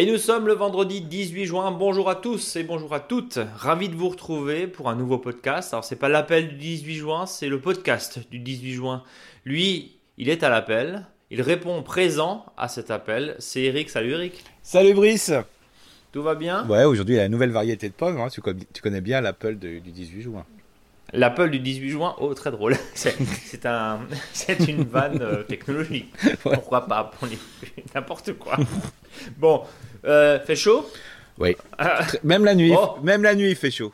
Et nous sommes le vendredi 18 juin. Bonjour à tous et bonjour à toutes. Ravi de vous retrouver pour un nouveau podcast. Alors c'est pas l'appel du 18 juin, c'est le podcast du 18 juin. Lui, il est à l'appel. Il répond présent à cet appel. C'est Eric. Salut Eric. Salut Brice. Tout va bien Ouais, aujourd'hui il y a une nouvelle variété de pommes. hein. Tu, connais, tu connais bien l'Apple du 18 juin. L'appel du 18 juin, oh très drôle. C'est un, une vanne euh, technologique. Pourquoi pas pour n'importe quoi. Bon, euh, fait chaud? Oui. Ah, Même la nuit, Oh. même la nuit il fait chaud.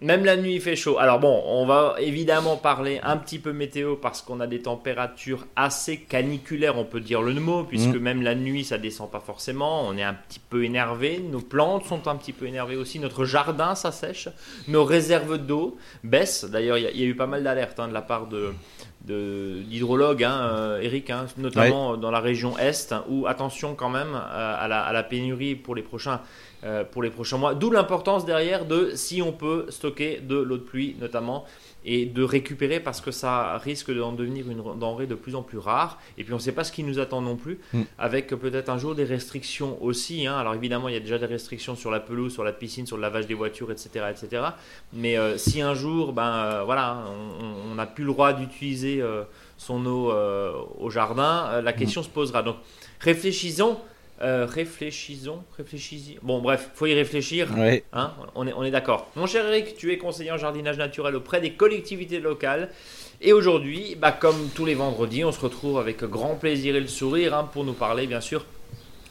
Même la nuit, il fait chaud. Alors bon, on va évidemment parler un petit peu météo parce qu'on a des températures assez caniculaires, on peut dire le mot, puisque Mm. même la nuit, ça descend pas forcément. On est un petit peu énervé. Nos plantes sont un petit peu énervées aussi. Notre jardin s'assèche. Nos réserves d'eau baissent. D'ailleurs, il y, a- il y a eu pas mal d'alertes hein, de la part de d'hydrologues, hein, euh, Eric, hein, notamment dans la région Est, où attention quand même euh, à, la, à la pénurie pour les prochains, euh, pour les prochains mois. D'où l'importance derrière de si on peut stocker de l'eau de pluie notamment et de récupérer parce que ça risque d'en devenir une denrée de plus en plus rare. Et puis on ne sait pas ce qui nous attend non plus, Mm. avec peut-être un jour des restrictions aussi. hein. Alors évidemment, il y a déjà des restrictions sur la pelouse, sur la piscine, sur le lavage des voitures, etc. etc. Mais euh, si un jour, ben euh, voilà, on- n'a plus le droit d'utiliser euh, son eau au jardin, la question se posera. Donc réfléchissons, euh, réfléchissons, réfléchissons. Bon bref, faut y réfléchir. Ouais. Hein, on est, on est d'accord. Mon cher Eric, tu es conseiller en jardinage naturel auprès des collectivités locales. Et aujourd'hui, bah, comme tous les vendredis, on se retrouve avec grand plaisir et le sourire hein, pour nous parler, bien sûr,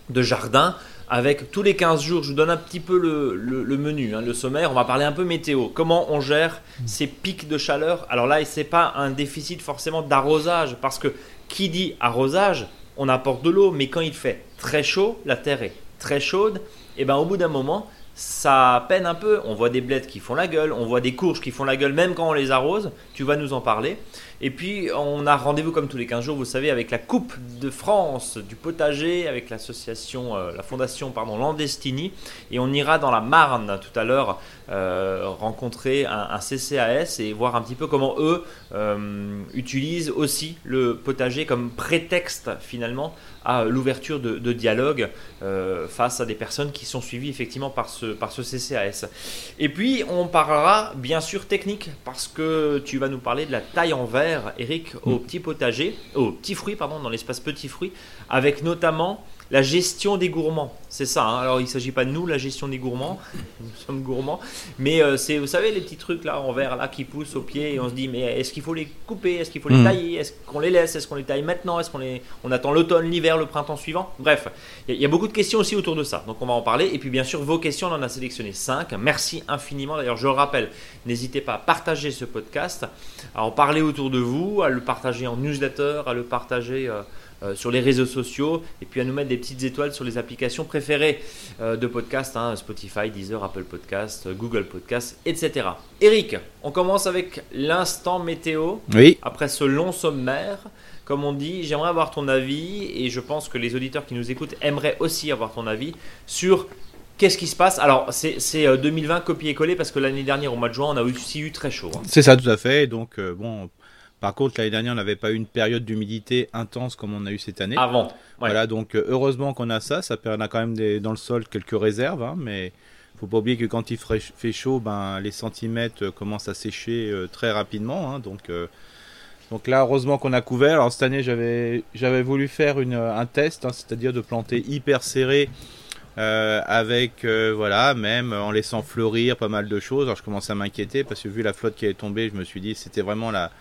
de jardin. Avec tous les 15 jours, je vous donne un petit peu le, le- le menu, hein, le sommaire. On va parler un peu météo. Comment on gère ces pics de chaleur? Alors là, c'est pas un déficit forcément d'arrosage, parce que qui dit arrosage, on apporte de l'eau, mais quand il fait très chaud, la terre est très chaude, et ben au bout d'un moment, ça peine un peu. On voit des blettes qui font la gueule, on voit des courges qui font la gueule, même quand on les arrose. Tu vas nous en parler. Et puis, on a rendez-vous comme tous les 15 jours, vous savez, avec la Coupe de France du potager, avec l'association, euh, la fondation, pardon, Landestini. Et on ira dans la Marne tout à l'heure euh, rencontrer un, CCAS et voir un petit peu comment eux euh, utilisent aussi le potager comme prétexte finalement à l'ouverture de, de dialogue face à des personnes qui sont suivies effectivement par ce, par ce CCAS. Et puis on parlera bien sûr technique parce que tu vas nous parler de la taille en verre, Eric, au petit potager, aux petits fruits, pardon, dans l'espace petits fruits, avec notamment la gestion des gourmands. C'est ça, hein. alors il ne s'agit pas de nous, la gestion des gourmands, nous sommes gourmands, mais euh, c'est, vous savez, les petits trucs là en verre là qui poussent au pied et on se dit, mais est-ce qu'il faut les couper, est-ce qu'il faut les Mhm. tailler, est-ce qu'on les laisse, est-ce qu'on les taille maintenant, est-ce qu'on les, on attend l'automne, l'hiver, le printemps suivant? Bref, il y, a- il y a beaucoup de questions aussi autour de ça, donc on va en parler. Et puis bien sûr, vos questions, on en a sélectionné 5. Merci infiniment. D'ailleurs, je le rappelle, n'hésitez pas à partager ce podcast, à en parler autour de vous, à le partager en newsletter, à le partager euh, euh, sur les réseaux sociaux, et puis à nous mettre des petites étoiles sur les applications préférées euh, de podcast, hein, Spotify, Deezer, Apple Podcast, Google Podcast, etc. Eric, on commence avec l'instant météo. Oui. Après ce long sommaire, comme on dit, j'aimerais avoir ton avis et je pense que les auditeurs qui nous écoutent aimeraient aussi avoir ton avis sur qu'est-ce qui se passe. Alors, c'est c'est, euh, 2020 copier-coller parce que l'année dernière, au mois de juin, on a aussi eu très chaud. hein. C'est ça tout à fait. Donc euh, bon, par contre l'année dernière on n'avait pas eu une période d'humidité intense comme on a eu cette année. Avant. Ouais. Voilà, donc euh, heureusement qu'on a ça. Ça permet quand même des, dans le sol quelques réserves, hein, mais faut pas oublier que quand il fait chaud, ben les centimètres euh, commencent à sécher euh, très rapidement. hein, donc euh, donc là, heureusement qu'on a couvert. Alors cette année, j'avais j'avais voulu faire une, un test, hein, c'est-à-dire de planter hyper serré. euh, avec voilà même en laissant fleurir pas mal de choses alors je commençais à m'inquiéter parce que vu la flotte qui est tombée je me suis dit c'était vraiment la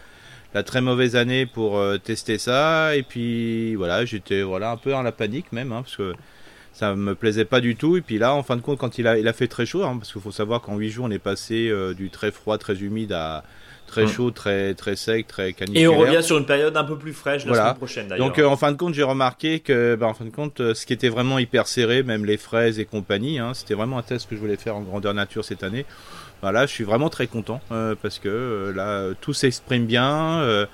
la très mauvaise année pour euh, tester ça et puis voilà j'étais voilà un peu dans la panique même hein, parce que ça me plaisait pas du tout et puis là en fin de compte quand il a il a fait très chaud hein, parce qu'il faut savoir qu'en 8 jours on est passé euh, du très froid très humide à très Mm. chaud très très sec très caniculaire Et on revient sur une période un peu plus fraîche la Voilà. semaine prochaine d'ailleurs. donc euh, en fin de compte, j'ai remarqué que, bah, en fin de compte, ce qui était vraiment hyper serré, même les fraises et compagnie, hein, c'était vraiment un test que je voulais faire en grandeur nature cette année. Voilà, je suis vraiment très content euh, parce que euh, là, tout s'exprime bien. euh,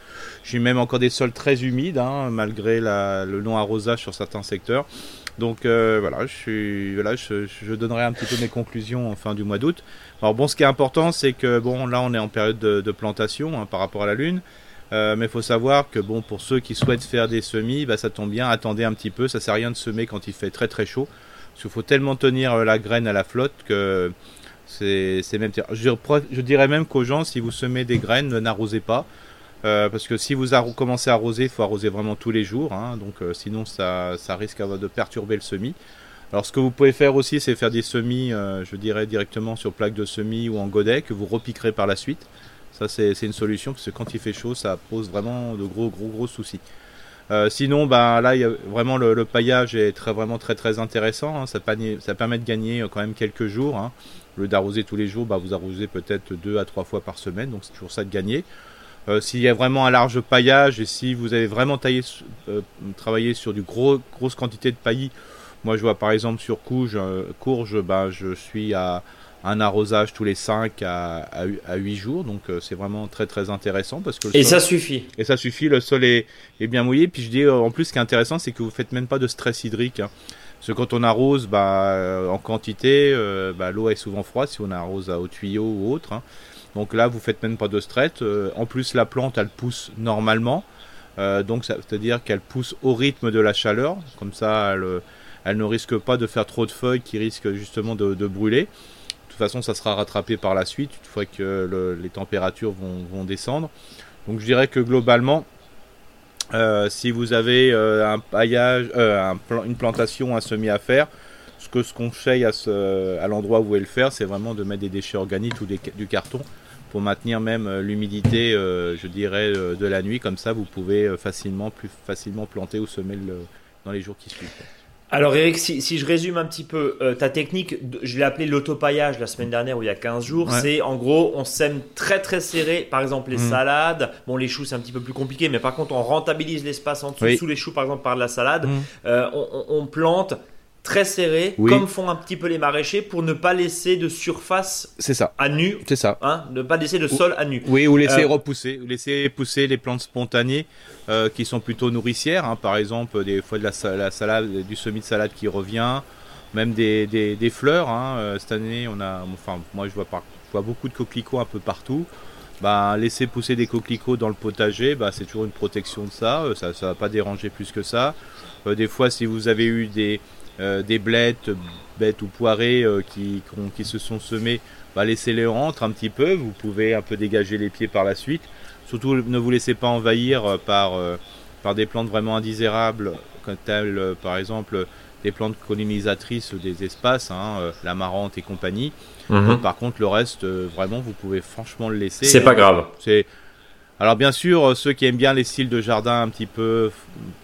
j'ai même encore des sols très humides, hein, malgré le non arrosage sur certains secteurs. Donc voilà, je, suis, voilà je, donnerai un petit peu mes conclusions en fin du mois d'août. Alors bon, ce qui est important, c'est que bon, là on est en période de, plantation hein, par rapport à la lune. Mais il faut savoir que bon, pour ceux qui souhaitent faire des semis, bah, ça tombe bien, attendez un petit peu, ça sert à rien de semer quand il fait très très chaud. Parce qu'il faut tellement tenir la graine à la flotte que c'est même. Je, dirais même qu'aux gens, si vous semez des graines, n'arrosez pas. Euh, parce que si vous commencez à arroser, il faut arroser vraiment tous les jours. Hein, donc euh, sinon, ça, risque de perturber le semis. Alors ce que vous pouvez faire aussi, c'est faire des semis, euh, je dirais directement sur plaque de semis ou en godet que vous repiquerez par la suite. Ça, c'est une solution parce que quand il fait chaud, ça pose vraiment de gros, gros, gros soucis. sinon, ben, là, vraiment le, paillage est très, vraiment très, très intéressant. Hein. ça, permet de gagner quand même quelques jours. Hein. Le d'arroser tous les jours, bah, vous arrosez peut-être deux à trois fois par semaine, donc c'est toujours ça de gagner. Euh, s'il y a vraiment un large paillage et si vous avez vraiment taillé, euh, travaillé sur du gros, grosse quantité de paillis, moi je vois par exemple sur Courge, euh, Courge bah, je suis à un arrosage tous les 5 à, à, 8 jours, donc c'est vraiment très très intéressant. Parce que et ça suffit. Et ça suffit, le sol est, est bien mouillé. Puis je dis en plus ce qui est intéressant, c'est que vous faites même pas de stress hydrique. Hein. Parce que quand on arrose bah, en quantité, bah, l'eau est souvent froide si on arrose au tuyau ou autre. Hein. Donc là, vous faites même pas de stress. Euh, en plus, la plante, elle pousse normalement. Euh, donc, c'est-à-dire qu'elle pousse au rythme de la chaleur. Comme ça, elle, elle, ne risque pas de faire trop de feuilles qui risquent justement de, brûler. De toute façon, ça sera rattrapé par la suite, une fois que les températures vont, descendre. Donc, je dirais que globalement, euh, si vous avez un paillage, une plantation, un semis à faire, ce que ce conseille à, à l'endroit où vous voulez le faire, c'est vraiment de mettre des déchets organiques ou du carton pour maintenir même euh, l'humidité, euh, je dirais, euh, de la nuit. Comme ça, vous pouvez facilement, plus facilement planter ou semer dans les jours qui suivent. Alors Eric, si, je résume un petit peu, ta technique, je l'ai appelé l'autopaillage la semaine dernière ou il y a 15 jours, c'est en gros on sème très très serré, par exemple les mmh. salades, bon les choux c'est un petit peu plus compliqué, mais par contre on rentabilise l'espace en dessous, sous les choux par exemple par de la salade, mmh. on, plante très serré, comme font un petit peu les maraîchers, pour ne pas laisser de surface c'est ça. à nu. C'est ça. Hein, ne pas laisser de sol à nu. Oui, ou laisser euh, repousser, ou laisser pousser les plantes spontanées euh, qui sont plutôt nourricières. Hein. par exemple, des fois de la, salade, du semis de salade qui revient, même des, des, fleurs. Hein. Euh, cette année, on a, enfin, moi je vois, pas, je vois beaucoup de coquelicots un peu partout. Bah, laisser pousser des coquelicots dans le potager, bah, c'est toujours une protection de ça. Ça ne va pas déranger plus que ça. des fois, si vous avez eu des, des blettes, bêtes ou poirées euh, qui, qui, se sont semées, bah, laissez-les rentrer un petit peu. Vous pouvez un peu dégager les pieds par la suite. Surtout, ne vous laissez pas envahir euh, par, par des plantes vraiment indésirables, comme telles par exemple des plantes colonisatrices des espaces, hein, la marante et compagnie. Mhm. par contre, le reste, vraiment, vous pouvez franchement le laisser. C'est pas grave. C'est alors bien sûr, ceux qui aiment bien les styles de jardin un petit peu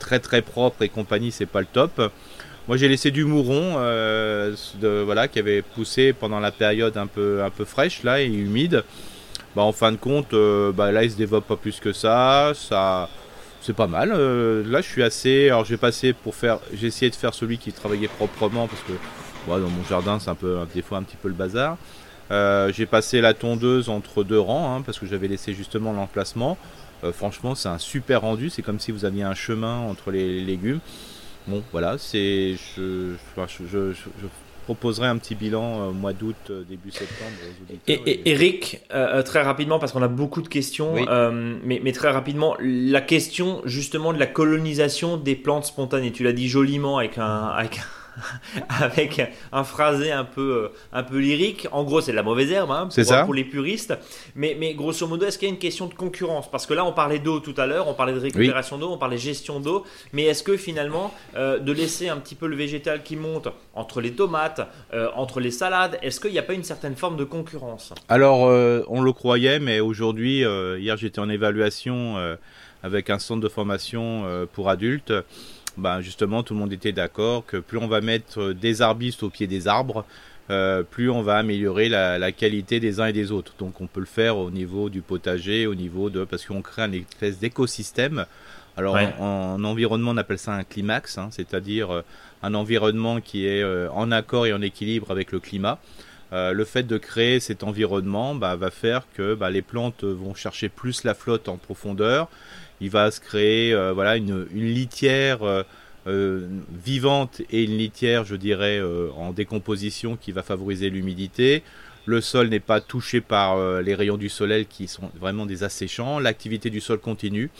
très très propres et compagnie, c'est pas le top. Moi j'ai laissé du mouron euh, de, voilà, qui avait poussé pendant la période un peu, un peu fraîche là et humide. Bah, en fin de compte, euh, bah, là il se développe pas plus que ça. ça c'est pas mal. Euh, là je suis assez. Alors j'ai passé pour faire. J'ai essayé de faire celui qui travaillait proprement parce que dans mon jardin c'est un peu des fois un petit peu le bazar. j'ai passé la tondeuse entre deux rangs hein, parce que j'avais laissé justement l'emplacement. franchement, c'est un super rendu. C'est comme si vous aviez un chemin entre les légumes. Bon, voilà, c'est. Je, je, proposerai un petit bilan au euh, mois d'août, euh, début septembre Et, Eric, euh, très rapidement, parce qu'on a beaucoup de questions, mais, mais, très rapidement, la question justement de la colonisation des plantes spontanées. Tu l'as dit joliment avec un, avec un avec un phrasé un peu, euh, un peu lyrique. En gros, c'est de la mauvaise herbe hein, pour, pour, les puristes. Mais, mais grosso modo, est-ce qu'il y a une question de concurrence? Parce que là, on parlait d'eau tout à l'heure, on parlait de récupération d'eau, on parlait de gestion d'eau. Mais est-ce que finalement, euh, de laisser un petit peu le végétal qui monte entre les tomates, euh, entre les salades, est-ce qu'il n'y a pas une certaine forme de concurrence? Alors, on le croyait, mais aujourd'hui, hier, j'étais en évaluation avec un centre de formation pour adultes. Ben, justement tout le monde était d'accord que plus on va mettre des arbustes au pied des arbres, euh, plus on va améliorer la, qualité des uns et des autres. Donc on peut le faire au niveau du potager, au niveau de parce qu'on crée un espèce d'écosystème. Alors en, environnement on appelle ça un climax, hein, c'est-à-dire euh, un environnement qui est euh, en accord et en équilibre avec le climat. Le fait de créer cet environnement bah, va faire que bah, les plantes vont chercher plus la flotte en profondeur il va se créer euh, voilà une, litière euh, vivante et une litière, je dirais, en décomposition qui va favoriser l'humidité. Le sol n'est pas touché par les rayons du soleil qui sont vraiment des asséchants. L'activité du sol continue.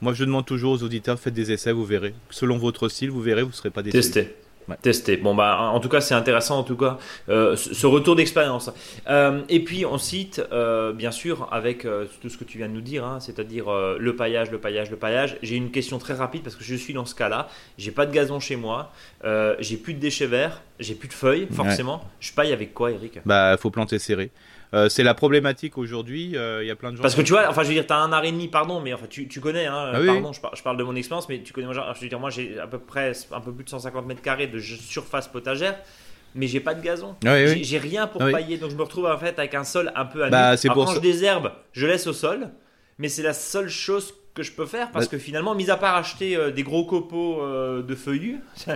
Moi, je demande toujours aux auditeurs, faites des essais, vous verrez. Selon votre style, vous verrez, vous ne serez pas déçus. Testez. Tester. Bon bah en tout cas c'est intéressant en tout cas euh, ce retour d'expérience. Euh, et puis on cite euh, bien sûr avec tout ce que tu viens de nous dire, hein, c'est-à-dire le paillage, le paillage, le paillage. J'ai une question très rapide parce que je suis dans ce cas-là. J'ai pas de gazon chez moi, j'ai plus de déchets verts, j'ai plus de feuilles forcément. Je paille avec quoi, Eric? Bah faut planter serré. Euh, c'est la problématique aujourd'hui. Euh, il y a plein de gens. Parce que tu vois, enfin, je veux dire, tu as un et demi, pardon, mais enfin, tu, tu connais, hein, ah pardon, je, parle de mon expérience, mais tu connais, je veux dire, moi, j'ai à peu près un peu plus de 150 mètres carrés de surface potagère mais j'ai pas de gazon. Ah j'ai rien pour pailler, donc je me retrouve en fait avec un sol un peu à bah, c'est pour quand je désherbe, je laisse au sol, mais c'est la seule chose que je peux faire parce bah que finalement, mis à part acheter euh, des gros copeaux de feuillus,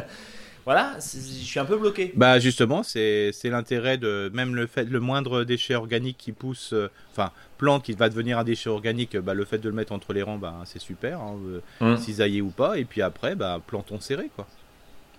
voilà, je suis un peu bloqué. Bah justement, c'est l'intérêt de même le fait le moindre déchet organique qui pousse, euh, enfin plante qui va devenir un déchet organique, bah, le fait de le mettre entre les rangs, bah, c'est super, hein, euh, hum. cisailler ou pas, et puis après, bah, plantons serré quoi.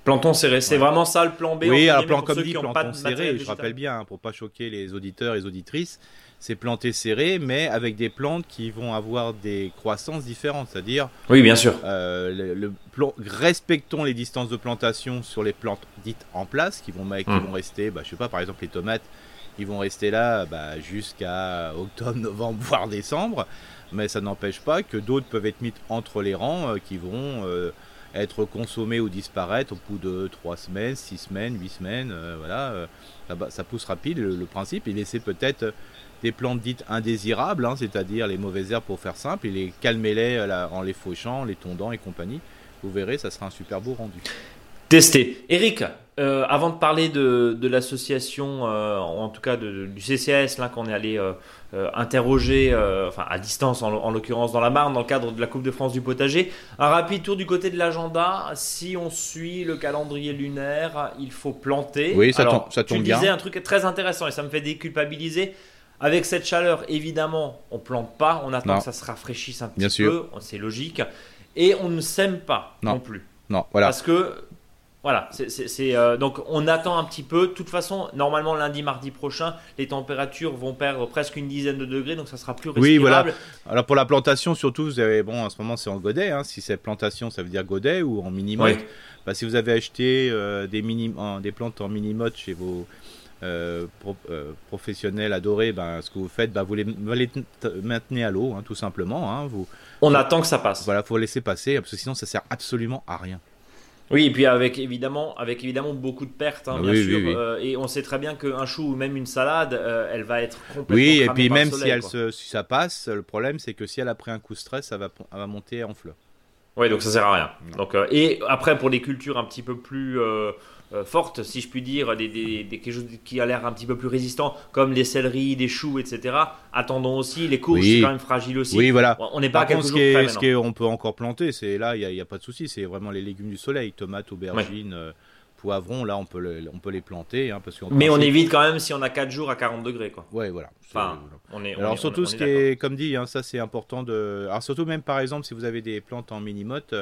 Plantons serré, c'est vraiment ça le plan B. Oui, alors plan comme dit, plantons serré, je rappelle bien, hein, pour pas choquer les auditeurs et les auditrices, c'est planté serré, mais avec des plantes qui vont avoir des croissances différentes. C'est-à-dire, oui, bien sûr. Euh, le, respectons les distances de plantation sur les plantes dites en place, qui vont, qui hmm. vont rester, bah, je sais pas, par exemple les tomates, ils vont rester là bah, jusqu'à octobre, novembre, voire décembre. Mais ça n'empêche pas que d'autres peuvent être mis entre les rangs, euh, qui vont euh, être consommés ou disparaître au bout de 3 semaines, 6 semaines, 8 semaines. voilà, ça, pousse rapide. Le, le principe, et laisser peut-être des plantes dites indésirables, hein, c'est-à-dire les mauvaises herbes pour faire simple, et les calmer-les euh, en les fauchant, les tondant et compagnie. Vous verrez, ça sera un super beau rendu. Testé. Eric, euh, avant de parler de, l'association, euh, en tout cas du CCAS, là qu'on est allé interroger, enfin à distance en, l'occurrence dans la Marne, dans le cadre de la Coupe de France du potager, un rapide tour du côté de l'agenda. Si on suit le calendrier lunaire, il faut planter. Oui, ça, tombe, ça tombe tu disais un truc très intéressant et ça me fait déculpabiliser. Avec cette chaleur, évidemment, on plante pas, on attend que ça se rafraîchisse un petit peu, c'est logique. Et on ne sème pas non, plus. Non, voilà. Parce que, voilà, c'est euh, donc on attend un petit peu. De toute façon, normalement, lundi, mardi prochain, les températures vont perdre presque une dizaine de degrés, donc ça sera plus respirable. Oui, voilà. Alors pour la plantation, surtout, vous avez, bon, en ce moment, c'est en godet. Hein. Si c'est plantation, ça veut dire godet ou en mini bah, si vous avez acheté euh, des, mini, des plantes en mini chez vos euh, euh, professionnels adorés, ben, ce que vous faites, ben, vous, les, maintenez à l'eau, hein, tout simplement. Hein, vous, On attend que ça passe. Voilà, faut laisser passer, parce que sinon ça sert absolument à rien. Oui, et puis avec évidemment, avec évidemment beaucoup de pertes, hein, ah bien sûr. Euh, et on sait très bien qu'un chou ou même une salade, elle va être complètement. Oui, et puis même si, elle se, si ça passe, le problème c'est que si elle a pris un coup de stress, ça va, va monter en fleurs. Oui, donc ça sert à rien. Donc, et après, pour les cultures un petit peu plus euh, fortes, si je puis dire, des, des, quelque chose qui a l'air un petit peu plus résistant, comme les céleris, des choux, etc. Attendons aussi, les courges, c'est quand même fragile aussi. Oui, voilà. On n'est pas à ce qu'on peut encore planter, c'est là, il n'y a, pas de souci, c'est vraiment les légumes du soleil, tomates, aubergines. Euh, poivrons, là, on peut, on peut les planter. Hein, parce Mais on évite quand même si on a 4 jours à 40 degrés. Quoi. Ouais, voilà. Enfin, on est, Alors, surtout, ce qui est, comme dit, hein, ça c'est important de. Alors, surtout, même par exemple, si vous avez des plantes en mini-motte,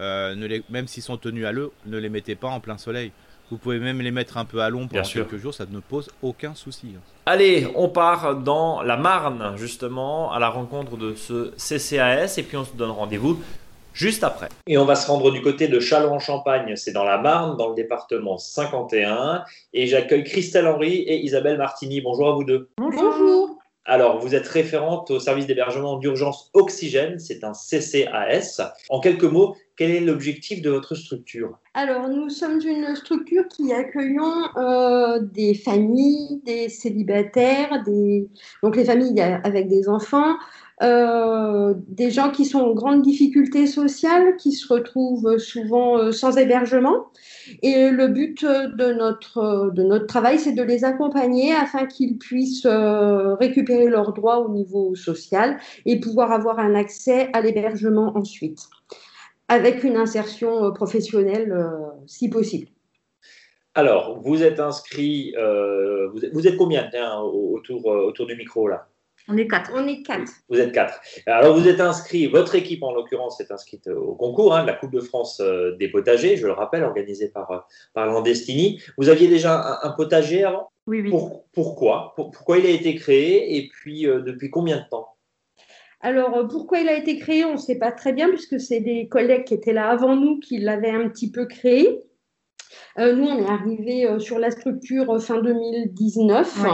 euh, ne les, même s'ils sont tenus à l'eau, ne les mettez pas en plein soleil. Vous pouvez même les mettre un peu à l'ombre pendant quelques jours, ça ne pose aucun souci. Hein. Allez, on part dans la Marne, justement, à la rencontre de ce CCAS, et puis on se donne rendez-vous juste après. Et on va se rendre du côté de Châlons-en-Champagne, c'est dans la Marne, dans le département 51, et j'accueille Christelle Henry et Isabelle Martini. Bonjour à vous deux. Bonjour. Alors, vous êtes référente au service d'hébergement d'urgence Oxygène, c'est un CCAS. En quelques mots, quel est l'objectif de votre structure? Alors, nous sommes une structure qui accueillons euh, des familles, des célibataires, des... donc les familles avec des enfants, euh, des gens qui sont en grande difficulté sociale, qui se retrouvent souvent euh, sans hébergement. Et le but de notre, de notre travail, c'est de les accompagner afin qu'ils puissent euh, récupérer leurs droits au niveau social et pouvoir avoir un accès à l'hébergement ensuite, avec une insertion professionnelle si possible. Alors, vous êtes inscrit, vous, êtes, combien autour, autour du micro là? On est quatre. On est quatre. Vous êtes quatre. Alors, vous êtes inscrit, votre équipe en l'occurrence est inscrite au concours hein, de la Coupe de France euh, des potagers, je le rappelle, organisé par, euh, par Landestini. Vous aviez déjà un, potager avant? Oui, oui. pourquoi? Pourquoi il a été créé et puis euh, depuis combien de temps? Alors, pourquoi il a été créé, on ne sait pas très bien, puisque c'est des collègues qui étaient là avant nous qui l'avaient un petit peu créé. Euh, nous, on est arrivé euh, sur la structure euh, fin 2019.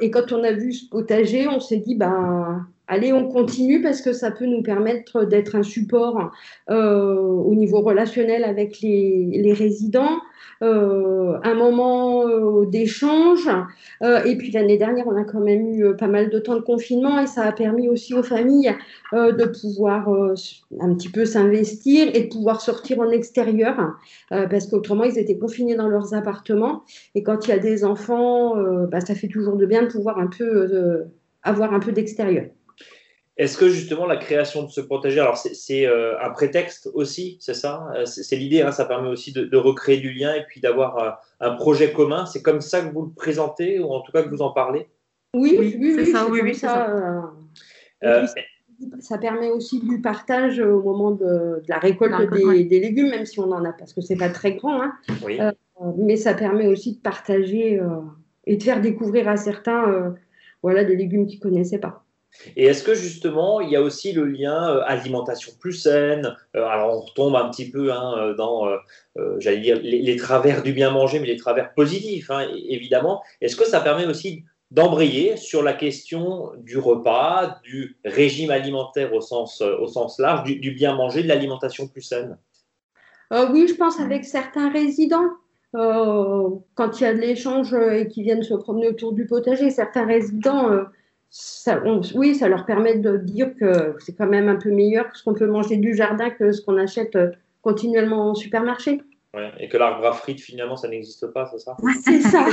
et quand on a vu ce potager, on s'est dit, ben, allez, on continue parce que ça peut nous permettre d'être un support au niveau relationnel avec les résidents, euh, un moment euh, d'échange. Euh, et puis l'année dernière, on a quand même eu pas mal de temps de confinement et ça a permis aussi aux familles de pouvoir un petit peu s'investir et de pouvoir sortir en extérieur parce qu'autrement, ils étaient confinés dans leurs appartements. Et quand il y a des enfants, bah, ça fait toujours de bien de pouvoir un peu avoir un peu d'extérieur. Est-ce que justement la création de ce protégé, alors c'est euh, un prétexte aussi, c'est ça euh, C'est l'idée, hein, ça permet aussi de, recréer du lien et puis d'avoir euh, un projet commun. C'est comme ça que vous le présentez ou en tout cas que vous en parlez? Oui, oui, oui, c'est ça. Oui, ça. ça permet aussi du partage au moment de, la récolte des, légumes, même si on en a, parce que c'est pas très grand. Hein. Oui. mais ça permet aussi de partager et de faire découvrir à certains voilà, des légumes qu'ils connaissaient pas. Et est-ce que justement, il y a aussi le lien euh, alimentation plus saine? Euh, Alors on retombe un petit peu hein, euh, dans, j'allais dire, les, travers du bien manger, mais les travers positifs, hein, évidemment. Est-ce que ça permet aussi d'embrayer sur la question du repas, du régime alimentaire au sens, au sens large, du, bien manger, de l'alimentation plus saine? Oui, je pense avec certains résidents. quand il y a de l'échange et qu'ils viennent se promener autour du potager, certains résidents oui, ça leur permet de dire que c'est quand même un peu meilleur que ce qu'on peut manger du jardin que ce qu'on achète euh, continuellement au supermarché et que l'arbre à frites, finalement, ça n'existe pas, c'est ça? C'est ça.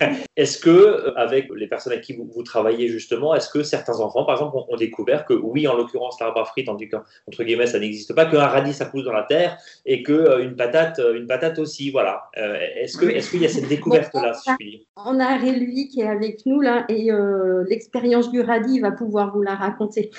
est-ce que, euh, avec les personnes avec qui vous, travaillez justement, est-ce que certains enfants, par exemple, ont, découvert que oui, en l'occurrence, l'arbre à frites, entre guillemets, ça n'existe pas, qu'un radis, ça pousse dans la terre, et que euh, une patate, euh, une patate aussi, voilà. est-ce que, est-ce qu'il y a cette découverte-là, si je puis dire? On a qui est avec nous là, et l'expérience du radis va pouvoir vous la raconter.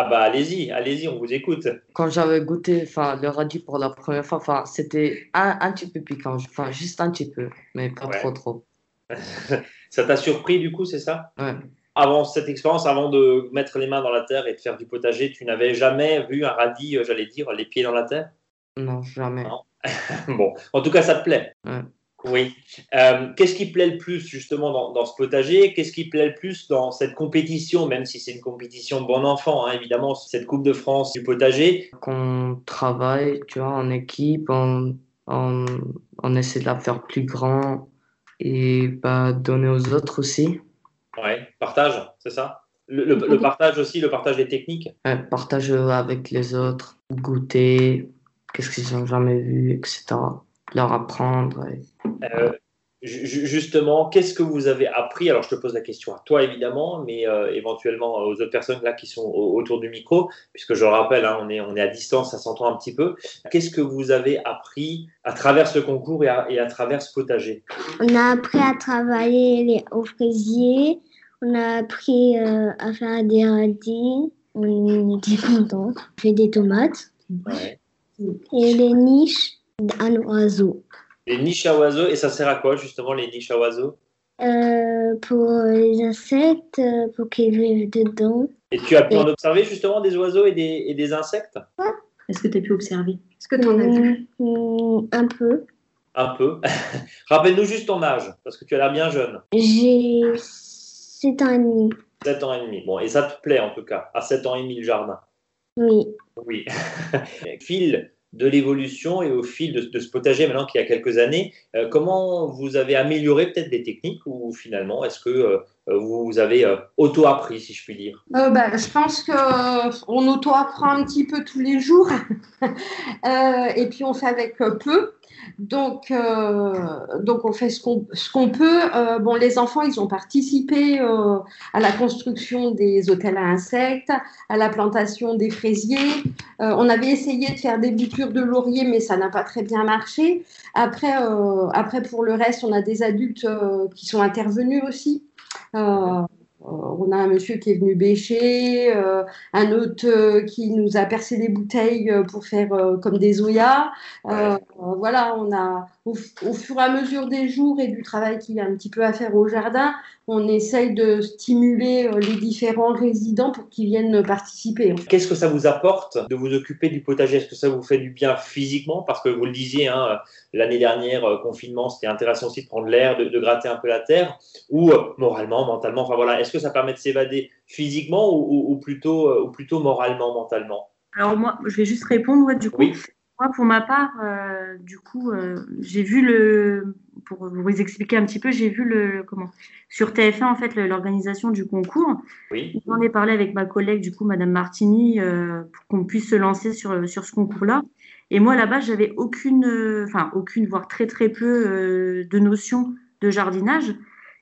Ah bah allez-y, allez-y, on vous écoute. Quand j'avais goûté le radis pour la première fois, c'était un, un, petit peu piquant, enfin juste un petit peu, mais pas trop trop. ça t'a surpris du coup, c'est ça? Ouais. Avant cette expérience, avant de mettre les mains dans la terre et de faire du potager, tu n'avais jamais vu un radis, euh, j'allais dire, les pieds dans la terre? Non, jamais. bon, en tout cas, ça te plaît? Ouais. Oui. Euh, qu'est-ce qui plaît le plus justement dans, ce potager? Qu'est-ce qui plaît le plus dans cette compétition, même si c'est une compétition de bon enfant, hein, évidemment, cette Coupe de France du potager? Qu'on travaille, tu vois, en équipe, on, on, essaie de la faire plus grand et bah, donner aux autres aussi. Ouais, partage, c'est ça? Le, partage aussi, le partage des techniques? Ouais, Partage avec les autres, goûter, qu'est-ce qu'ils n'ont jamais vu, etc. Leur apprendre. Euh, justement, qu'est-ce que vous avez appris? Alors, je te pose la question à toi, évidemment, mais euh, éventuellement aux autres personnes là qui sont autour du micro, puisque je le rappelle, hein, on, est, on est à distance, ça s'entend un petit peu. Qu'est-ce que vous avez appris à travers ce concours et à, travers ce potager? On a appris à travailler les, au fraisier, on a appris euh, à faire des radis, on était content, on fait des tomates. Et les niches d'un oiseau. Les niches à oiseaux, et ça sert à quoi justement les niches à oiseaux? Euh, Pour les insectes, pour qu'ils vivent dedans. Et tu as pu en observer justement des oiseaux et des, et des insectes? Est-ce que tu as pu observer? Est-ce que tu en as vu? Mm, Un peu. Un peu. Rappelle-nous juste ton âge, parce que tu as l'air bien jeune. J'ai 7 ans et demi. 7 ans et demi. Bon, et ça te plaît en tout cas, à 7 ans et demi le jardin? Oui. Oui. Phil, de l'évolution et au fil de, ce potager maintenant qu'il y a quelques années, euh, comment vous avez amélioré peut-être des techniques ou finalement est-ce que euh, vous avez euh, auto-appris, si je puis dire bah, Je pense qu'on auto-apprend un petit peu tous les jours et puis on fait avec peu. Donc, euh, donc on fait ce qu'on peut. Euh, bon, les enfants, ils ont participé euh, à la construction des hôtels à insectes, à la plantation des fraisiers. on avait essayé de faire des boutures de laurier, mais ça n'a pas très bien marché. Après, après, pour le reste, on a des adultes qui sont intervenus aussi. On a un monsieur qui est venu bêcher, un autre qui nous a percé des bouteilles pour faire comme des oyas. voilà, on a au, fur et à mesure des jours et du travail qu'il y a un petit peu à faire au jardin, on essaye de stimuler euh, les différents résidents pour qu'ils viennent participer. Qu'est-ce que ça vous apporte de vous occuper du potager? Est-ce que ça vous fait du bien physiquement? Parce que vous le disiez, hein, l'année dernière, euh, confinement, c'était intéressant aussi de prendre l'air, de, gratter un peu la terre, ou euh, moralement, mentalement. Enfin voilà, est-ce que ça permet de s'évader physiquement ou, plutôt, ou plutôt moralement, mentalement? Alors moi, je vais juste répondre. du coup, moi, pour ma part, du coup, j'ai vu le pour vous expliquer un petit peu, j'ai vu le comment sur TF1 en fait l'organisation du concours. Oui. J'en ai parlé avec ma collègue du coup Madame Martini euh, pour qu'on puisse se lancer sur sur ce concours-là. Et moi là-bas, j'avais aucune, enfin aucune, voire très très peu euh, de notions de jardinage.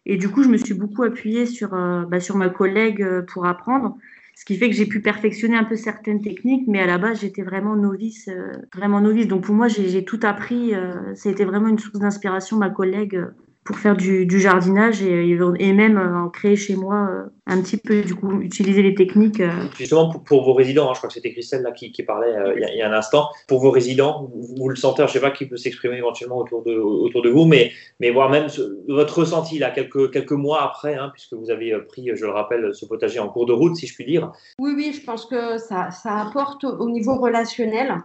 Et du coup, je me suis beaucoup appuyée sur euh, bah, sur ma collègue pour apprendre ce qui fait que j'ai pu perfectionner un peu certaines techniques, mais à la base, j'étais vraiment novice, euh, vraiment novice. Donc pour moi, j'ai tout appris. Euh, ça a été vraiment une source d'inspiration, ma collègue, euh, pour faire du, jardinage et, et, même en créer chez moi un petit peu, du coup, utiliser les techniques. Justement, pour, vos résidents, hein, je crois que c'était Christelle là, qui, parlait il, y a, un instant, pour vos résidents, vous, le sentez, je ne sais pas qui peut s'exprimer éventuellement autour de, autour de vous, mais, mais voir même votre ressenti là, quelques, quelques mois après, hein, puisque vous avez pris, je le rappelle, ce potager en cours de route, si je puis dire. Oui, oui, je pense que ça, ça apporte au niveau relationnel.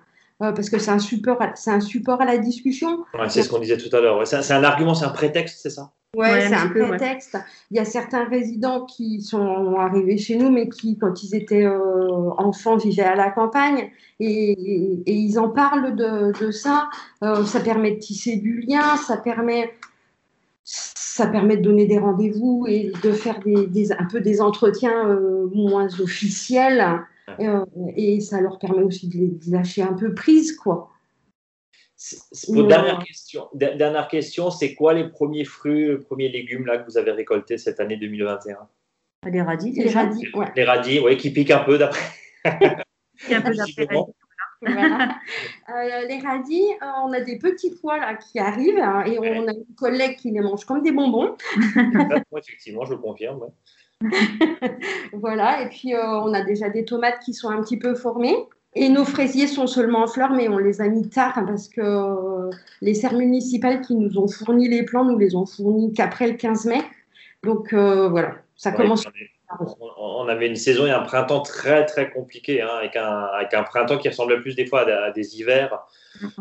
Euh, parce que c'est un support, c'est un support à la discussion. c'est ce qu'on disait tout à l'heure. C'est un argument, c'est un prétexte, c'est ça? Oui, c'est un prétexte. Il y a certains résidents qui sont arrivés chez nous, mais qui, quand ils étaient euh, enfants, vivaient à la campagne, et, ils en parlent de, ça. Euh, ça permet de tisser du lien, ça permet ça permet de donner des rendez-vous et de faire des, un peu des entretiens moins officiels. Euh, et ça leur permet aussi de, lâcher un peu prise, quoi. dernière question, dernière question, c'est quoi les premiers fruits, les premiers légumes là que vous avez récoltés cette année 2021 Les radis, les radis, ouais. Les radis, oui, qui piquent un peu d'après. un peu d'après. Euh, les radis, euh, on a des petits pois là qui arrivent hein, et on a une collègue qui les mange comme des bonbons. effectivement, je le confirme. voilà, et puis euh, on a déjà des tomates qui sont un petit peu formées. Et nos fraisiers sont seulement en fleurs, mais on les a mis tard hein, parce que euh, les serres municipales qui nous ont fourni les plants nous les ont fournis qu'après le 15 mai. Donc euh, voilà, ça commence. On avait une saison et un printemps très très compliqué, hein, avec, un, avec un printemps qui ressemblait plus des fois à des hivers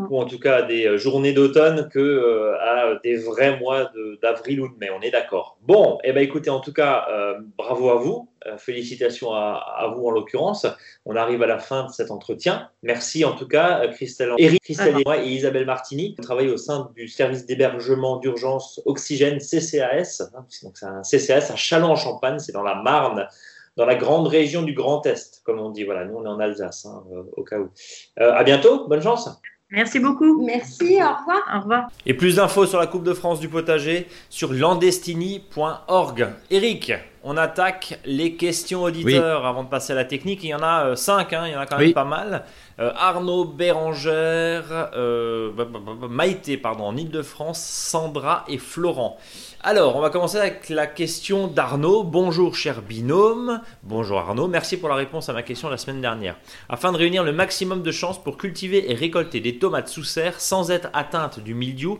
ou en tout cas à des euh, journées d'automne que euh, à des vrais mois d'avril ou de mai. On est d'accord. Bon, et eh ben écoutez, en tout cas, euh, bravo à vous. félicitations à, vous en l'occurrence. On arrive à la fin de cet entretien. Merci en tout cas, Christelle, Eric, Christelle et Isabelle Martini. Vous travaillez au sein du service d'hébergement d'urgence Oxygène CCAS. Hein, donc c'est un CCAS à Châlons-en-Champagne, c'est dans la Marne dans la grande région du Grand Est, comme on dit. Voilà, nous on est en Alsace, hein, au cas où. à bientôt, bonne chance. Merci beaucoup. Merci, au revoir. Au revoir. Et plus d'infos sur la Coupe de France du potager sur landestini.org. Eric, on attaque les questions auditeurs avant de passer à la technique. Il y en a 5, euh, hein, il y en a quand même pas mal. Euh, Arnaud Bérangère, euh, bah, bah, bah, Maïté, pardon, en Ile-de-France, Sandra et Florent. Alors, on va commencer avec la question d'Arnaud. Bonjour cher binôme. Bonjour Arnaud, merci pour la réponse à ma question la semaine dernière. Afin de réunir le maximum de chances pour cultiver et récolter des tomates sous serre sans être atteinte du mildiou,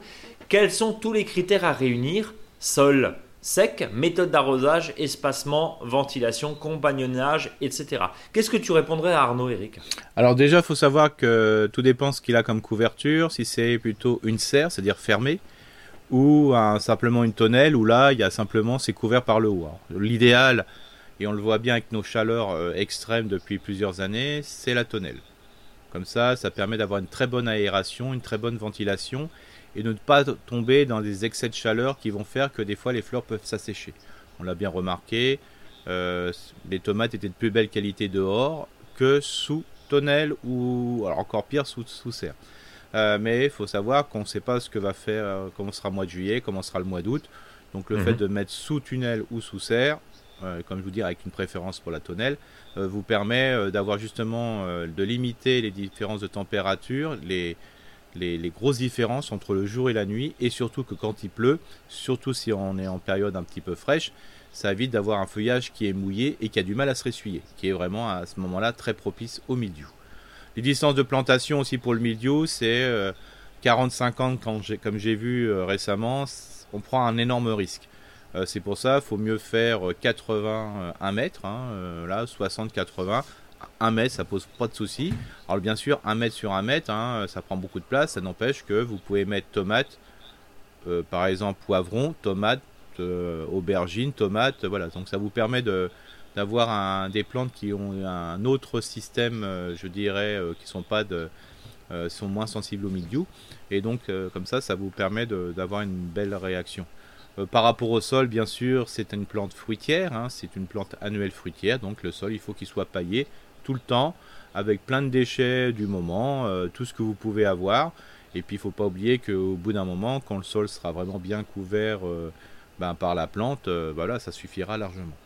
quels sont tous les critères à réunir? Sol sec, méthode d'arrosage, espacement, ventilation, compagnonnage, etc. Qu'est-ce que tu répondrais à Arnaud, Eric? Alors déjà, il faut savoir que tout dépend ce qu'il a comme couverture, si c'est plutôt une serre, c'est-à-dire fermée, ou simplement une tonnelle où là il y a simplement c'est couvert par le haut. L'idéal, et on le voit bien avec nos chaleurs euh, extrêmes depuis plusieurs années, c'est la tonnelle. Comme ça, ça permet d'avoir une très bonne aération, une très bonne ventilation et de ne pas tomber dans des excès de chaleur qui vont faire que des fois les fleurs peuvent s'assécher. On l'a bien remarqué, euh, les tomates étaient de plus belle qualité dehors que sous tonnelle ou alors encore pire sous, sous serre. Euh, mais il faut savoir qu'on ne sait pas ce que va faire, euh, comment sera le mois de juillet, comment sera le mois d'août. Donc le fait mhm. de mettre sous tunnel ou sous serre, comme je vous dis avec une préférence pour la tonnelle, vous permet d'avoir justement de limiter les différences de température, les, les, grosses différences entre le jour et la nuit, et surtout que quand il pleut, surtout si on est en période un petit peu fraîche, ça évite d'avoir un feuillage qui est mouillé et qui a du mal à se ressuyer, qui est vraiment à ce moment-là très propice au mildiou. Les distances de plantation aussi pour le mildiou, c'est 40-50 comme j'ai vu euh, récemment, on prend un énorme risque. Euh, c'est pour ça, il faut mieux faire 80 1 mètre, hein, là 60-80. 1 mètre, ça pose pas de souci. Alors bien sûr, 1 mètre sur 1 mètre, hein, ça prend beaucoup de place. Ça n'empêche que vous pouvez mettre tomates, euh, par exemple poivron, tomate, euh, aubergine, tomate, voilà. Donc ça vous permet d'avoir des plantes qui ont un autre système, je dirais, qui sont pas de, sont moins sensibles au milieu. Et donc comme ça, ça vous permet d'avoir une belle réaction. Euh, par rapport au sol, bien sûr, c'est une plante fruitière, hein, c'est une plante annuelle fruitière, donc le sol, il faut qu'il soit paillé tout le temps, avec plein de déchets du moment, euh, tout ce que vous pouvez avoir. Et puis il ne faut pas oublier qu'au bout d'un moment, quand le sol sera vraiment bien couvert euh, ben, par la plante, voilà, ça suffira largement.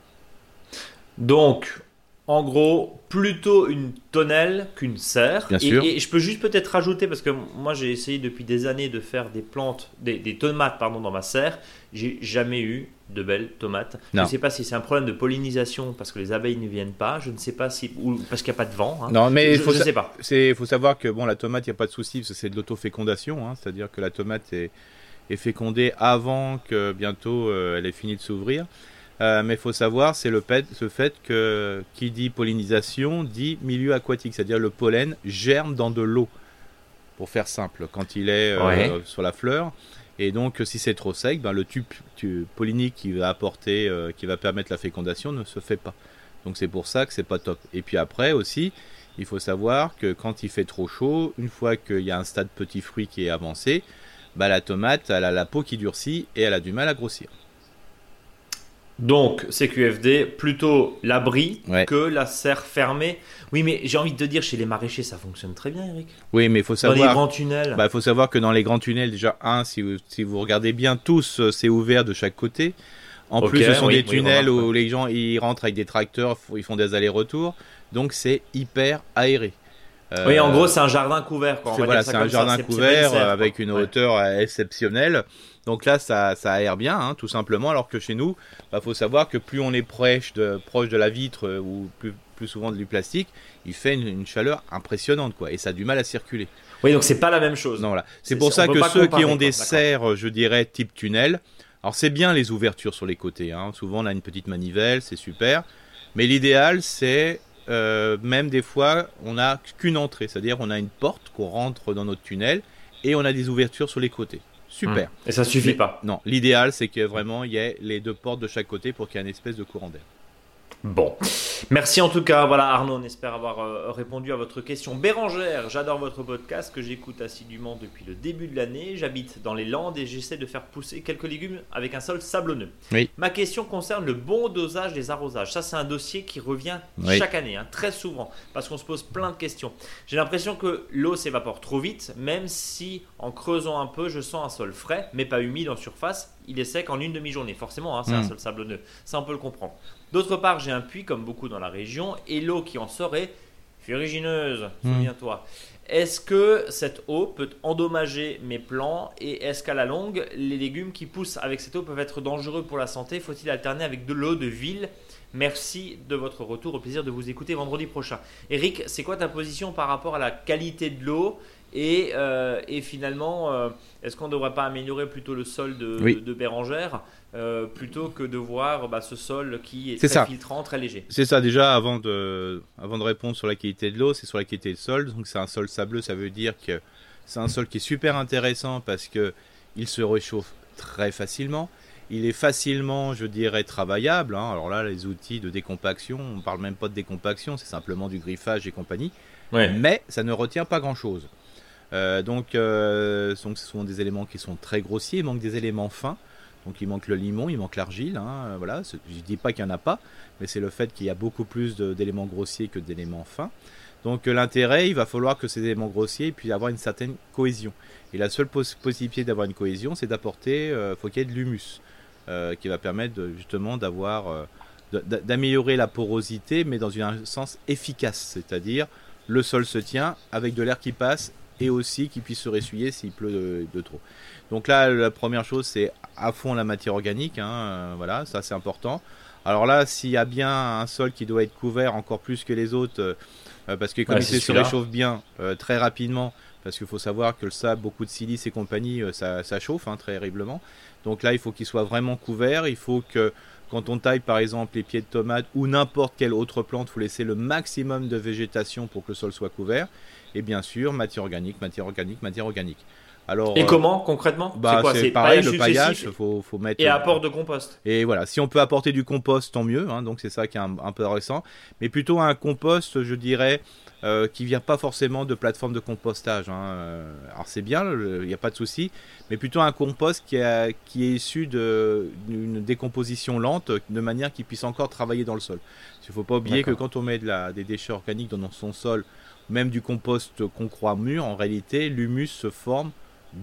Donc, en gros, plutôt une tonnelle qu'une serre. Bien et, je peux juste peut-être rajouter, parce que moi j'ai essayé depuis des années de faire des plantes, des, des tomates pardon, dans ma serre. J'ai jamais eu de belles tomates. Non. Je ne sais pas si c'est un problème de pollinisation parce que les abeilles ne viennent pas. Je ne sais pas si. ou parce qu'il n'y a pas de vent. hein. Non, mais je il faut, sais pas. c'est- faut savoir que bon, la tomate, il n'y a pas de souci, parce que c'est de l'autofécondation, hein, c'est-à-dire que la tomate est, est fécondée avant que bientôt euh, elle ait fini de s'ouvrir. Euh, mais il faut savoir, c'est le fait, ce fait que qui dit pollinisation dit milieu aquatique, c'est-à-dire le pollen germe dans de l'eau, pour faire simple, quand il est euh, Ouais. sur la fleur. Et donc, si c'est trop sec, ben, le tube, tube pollinique qui va apporter, euh, qui va permettre la fécondation ne se fait pas. Donc c'est pour ça que c'est pas top. Et puis après aussi, il faut savoir que quand il fait trop chaud, une fois qu'il y a un stade petit fruit qui est avancé, bah, la tomate, elle a la peau qui durcit et elle a du mal à grossir. Donc, CQFD, plutôt l'abri Ouais. que la serre fermée. Oui, mais j'ai envie de te dire, chez les maraîchers, ça fonctionne très bien, Eric. Oui, mais il faut Dans les savoir. grands tunnels. Bah, faut savoir que dans les grands tunnels, déjà, un, si vous, si vous regardez bien, tous, euh, c'est ouvert de chaque côté. En plus, ce sont oui, des tunnels où les gens ils rentrent avec des tracteurs, ils font des allers-retours. Donc, c'est hyper aéré. Euh, oui, en gros, c'est un jardin couvert. Quoi. On c'est va voilà, c'est un ça. jardin une couvert serre, euh, avec une Ouais. hauteur exceptionnelle. Donc là, ça, ça aère bien, hein, tout simplement. Alors que chez nous, il faut savoir que plus on est proche de, proche de la vitre euh, ou plus, plus souvent du plastique, il fait une, une chaleur impressionnante, quoi. Et ça a du mal à circuler. Oui, donc c'est pas la même chose. Non, voilà. C'est pour ça que ceux comparer, qui ont des serres, je dirais, type tunnel, alors c'est bien les ouvertures sur les côtés. Hein. Souvent, on a une petite manivelle, c'est super. Mais l'idéal, c'est euh, même des fois, on n'a qu'une entrée, c'est-à-dire on a une porte qu'on rentre dans notre tunnel et on a des ouvertures sur les côtés. Super. Et ça suffit Mais- pas. Non, l'idéal, c'est que vraiment il y ait les deux portes de chaque côté pour qu'il y ait une espèce de courant d'air. Bon. Merci en tout cas. Voilà, Arnaud, on espère avoir euh, répondu à votre question. Bérangère, j'adore votre podcast que j'écoute assidûment depuis le début de l'année. J'habite dans les Landes et j'essaie de faire pousser quelques légumes avec un sol sablonneux. Oui. Ma question concerne le bon dosage des arrosages. Ça, c'est un dossier qui revient Oui. chaque année, hein, très souvent, parce qu'on se pose plein de questions. J'ai l'impression que l'eau s'évapore trop vite, même si en creusant un peu, je sens un sol frais, mais pas humide en surface. Il est sec en une demi-journée. Forcément, hein, c'est un Mm. sol sablonneux. Ça, on peut le comprendre. D'autre part, j'ai un puits, comme beaucoup dans la région, et l'eau qui en sort est ferrugineuse, Mm. souviens-toi. Est-ce que cette eau peut endommager mes plants et est-ce qu'à la longue, les légumes qui poussent avec cette eau peuvent être dangereux pour la santé? Faut-il alterner avec de l'eau de ville? Merci de votre retour, au plaisir de vous écouter vendredi prochain. Eric, c'est quoi ta position par rapport à la qualité de l'eau? Et, euh, et finalement, euh, est-ce qu'on ne devrait pas améliorer plutôt le sol de, Oui. de, de Bérangère? Euh, plutôt que de voir bah, ce sol qui est, très ça. filtrant, très léger C'est ça déjà avant de, avant de répondre sur la qualité de l'eau, c'est sur la qualité du sol. Donc c'est un sol sableux, ça veut dire que c'est un sol qui est super intéressant parce que il se réchauffe très facilement. Il est facilement, je dirais, travaillable. hein. Alors là, les outils de décompaction, on parle même pas de décompaction, c'est simplement du griffage et compagnie. Mais ça ne retient pas grand-chose. Euh, donc, euh, donc, ce sont des éléments qui sont très grossiers. Il manque des éléments fins. Donc, il manque le limon, il manque l'argile. hein, euh, voilà. Je ne dis pas qu'il n'y en a pas, mais c'est le fait qu'il y a beaucoup plus d'éléments grossiers que d'éléments fins. Donc, euh, l'intérêt, il va falloir que ces éléments grossiers puissent avoir une certaine cohésion. Et la seule pos- possibilité d'avoir une cohésion, c'est d'apporter, euh, faut qu'il y ait de l'humus, qui va permettre justement d'améliorer la porosité, mais dans un sens efficace, c'est-à-dire le sol se tient avec de l'air qui passe et aussi qu'il puisse se ressuyer s'il pleut de, trop. Donc là, la première chose, c'est à fond la matière organique. Hein, voilà, ça c'est important. Alors là, s'il y a bien un sol qui doit être couvert encore plus que les autres, parce que comme il se réchauffe bien très rapidement, parce qu'il faut savoir que le sable, beaucoup de silice et compagnie, ça, chauffe hein, très terriblement. Donc là, il faut qu'il soit vraiment couvert. Il faut que quand on taille par exemple les pieds de tomates ou n'importe quelle autre plante, il faut laisser le maximum de végétation pour que le sol soit couvert. Et bien sûr, matière organique, matière organique, matière organique. Alors, et euh, comment concrètement? bah, C'est pareil, le paillage, faut, faut mettre. Et apport de compost. Et voilà, si on peut apporter du compost, tant mieux. Hein, donc c'est ça qui est un, un, peu récent. Mais plutôt un compost, je dirais, euh, qui vient pas forcément de plateforme de compostage. Hein. Euh, alors c'est bien, il n'y a pas de souci, mais plutôt un compost qui, qui est issu d'une décomposition lente, de manière qu'il puisse encore travailler dans le sol. Il ne faut pas oublier que quand on met de la, des déchets organiques dans son sol, même du compost qu'on croit mûr, en réalité, l'humus se forme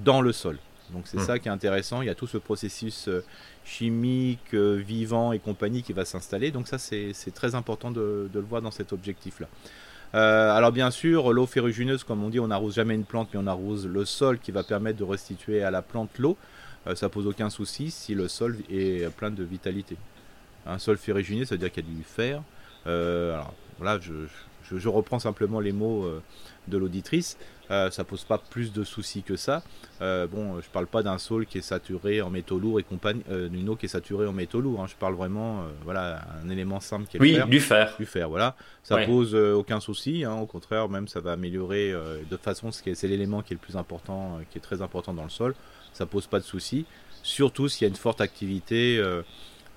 dans le sol. Donc c'est hmm. ça qui est intéressant. Il y a tout ce processus euh, chimique, vivant et compagnie qui va s'installer. Donc ça c'est très important de, de, le voir dans cet objectif-là. Euh, alors bien sûr, l'eau ferrugineuse, comme on dit, on n'arrose jamais une plante, mais on arrose le sol qui va permettre de restituer à la plante l'eau. Euh, ça pose aucun souci si le sol est plein de vitalité. Un sol ferrugineux, ça veut dire qu'il y a du fer. Euh, alors voilà, je, reprends simplement les mots de l'auditrice. Euh, ça pose pas plus de soucis que ça. Euh, bon, je parle pas d'un sol qui est saturé en métaux lourds et compagnie, euh, d'une eau qui est saturée en métaux lourds. Hein. Je parle vraiment, voilà, un élément simple qui est oui, le fer. du fer. Du fer, voilà. Ça pose aucun souci. Hein. Au contraire, même ça va améliorer de façon. C'est l'élément qui est le plus important, qui est très important dans le sol. Ça pose pas de soucis. Surtout s'il y a une forte activité.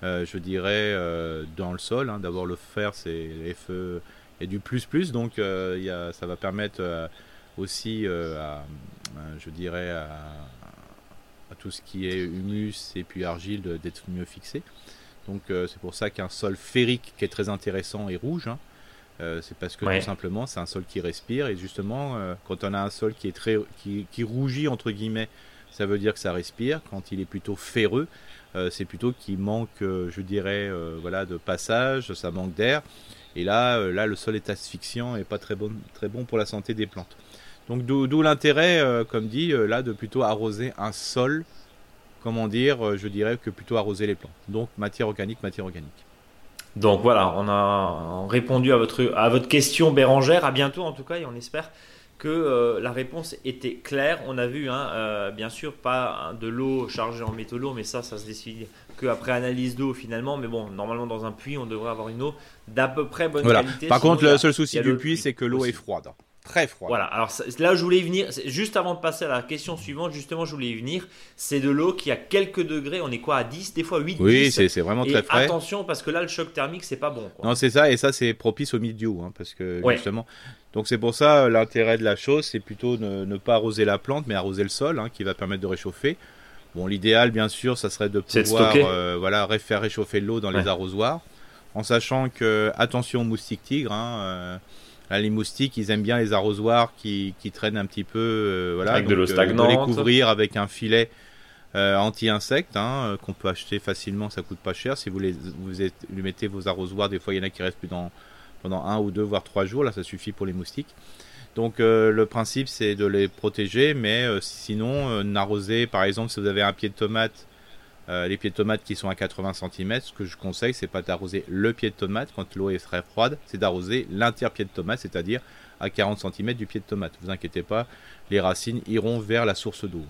je dirais dans le sol. Hein. D'abord le fer, c'est FE et du plus plus, donc y a, ça va permettre aussi euh, à, je dirais, à, tout ce qui est humus et puis argile d'être mieux fixé. Donc euh, c'est pour ça qu'un sol ferrique qui est très intéressant est rouge. Hein. Euh, c'est parce que tout simplement c'est un sol qui respire et justement quand on a un sol qui est très qui, qui, rougit entre guillemets ça veut dire que ça respire quand il est plutôt ferreux c'est plutôt qu'il manque je dirais voilà de passage ça manque d'air et là là le sol est asphyxiant et pas très bon très bon pour la santé des plantes donc d'où l'intérêt, euh, comme dit, euh, là, de plutôt arroser un sol, comment dire, euh, je dirais que plutôt arroser les plantes. Donc matière organique, matière organique. Donc voilà, on a répondu à votre, à votre question Bérangère. À bientôt en tout cas et on espère que la réponse était claire. On a vu, hein, bien sûr, pas de l'eau chargée en métaux lourds, mais ça, ça se décide qu'après analyse d'eau finalement. Mais bon, normalement dans un puits, on devrait avoir une eau d'à peu près bonne qualité. Par contre, le seul souci du puits, c'est que l'eau est froide. Très froid. Voilà, alors là je voulais y venir, juste avant de passer à la question suivante, justement je voulais y venir, c'est de l'eau qui a quelques degrés, on est quoi à 10, des fois 8, Oui, c'est vraiment très frais. attention parce que là le choc thermique c'est pas bon. Non c'est ça, et ça c'est propice au milieu, hein, parce que justement... Donc c'est pour ça l'intérêt de la chose, c'est plutôt ne, ne, pas arroser la plante, mais arroser le sol, hein, qui va permettre de réchauffer. Bon, l'idéal, bien sûr, ça serait de pouvoir euh, voilà, faire réchauffer l'eau dans les arrosoirs, en sachant que, attention aux moustiques tigres, hein, euh, les moustiques, ils aiment bien les arrosoirs qui, traînent un petit peu, euh, voilà, avec de l'eau euh, stagnante. les couvrir avec un filet euh, anti-insectes hein, qu'on peut acheter facilement, ça coûte pas cher. Si vous les, vous lui mettez vos arrosoirs, des fois il y en a qui restent plus dans, pendant un ou deux voire trois jours, là ça suffit pour les moustiques. Donc le principe c'est de les protéger, mais sinon n'arroser, par exemple si vous avez un pied de tomate euh, les pieds de tomate qui sont à 80 cm, ce que je conseille, c'est pas d'arroser le pied de tomate quand l'eau est très froide, c'est d'arroser l'inter-pied de tomate, c'est-à-dire à 40 cm du pied de tomate. Vous inquiétez pas, les racines iront vers la source d'eau.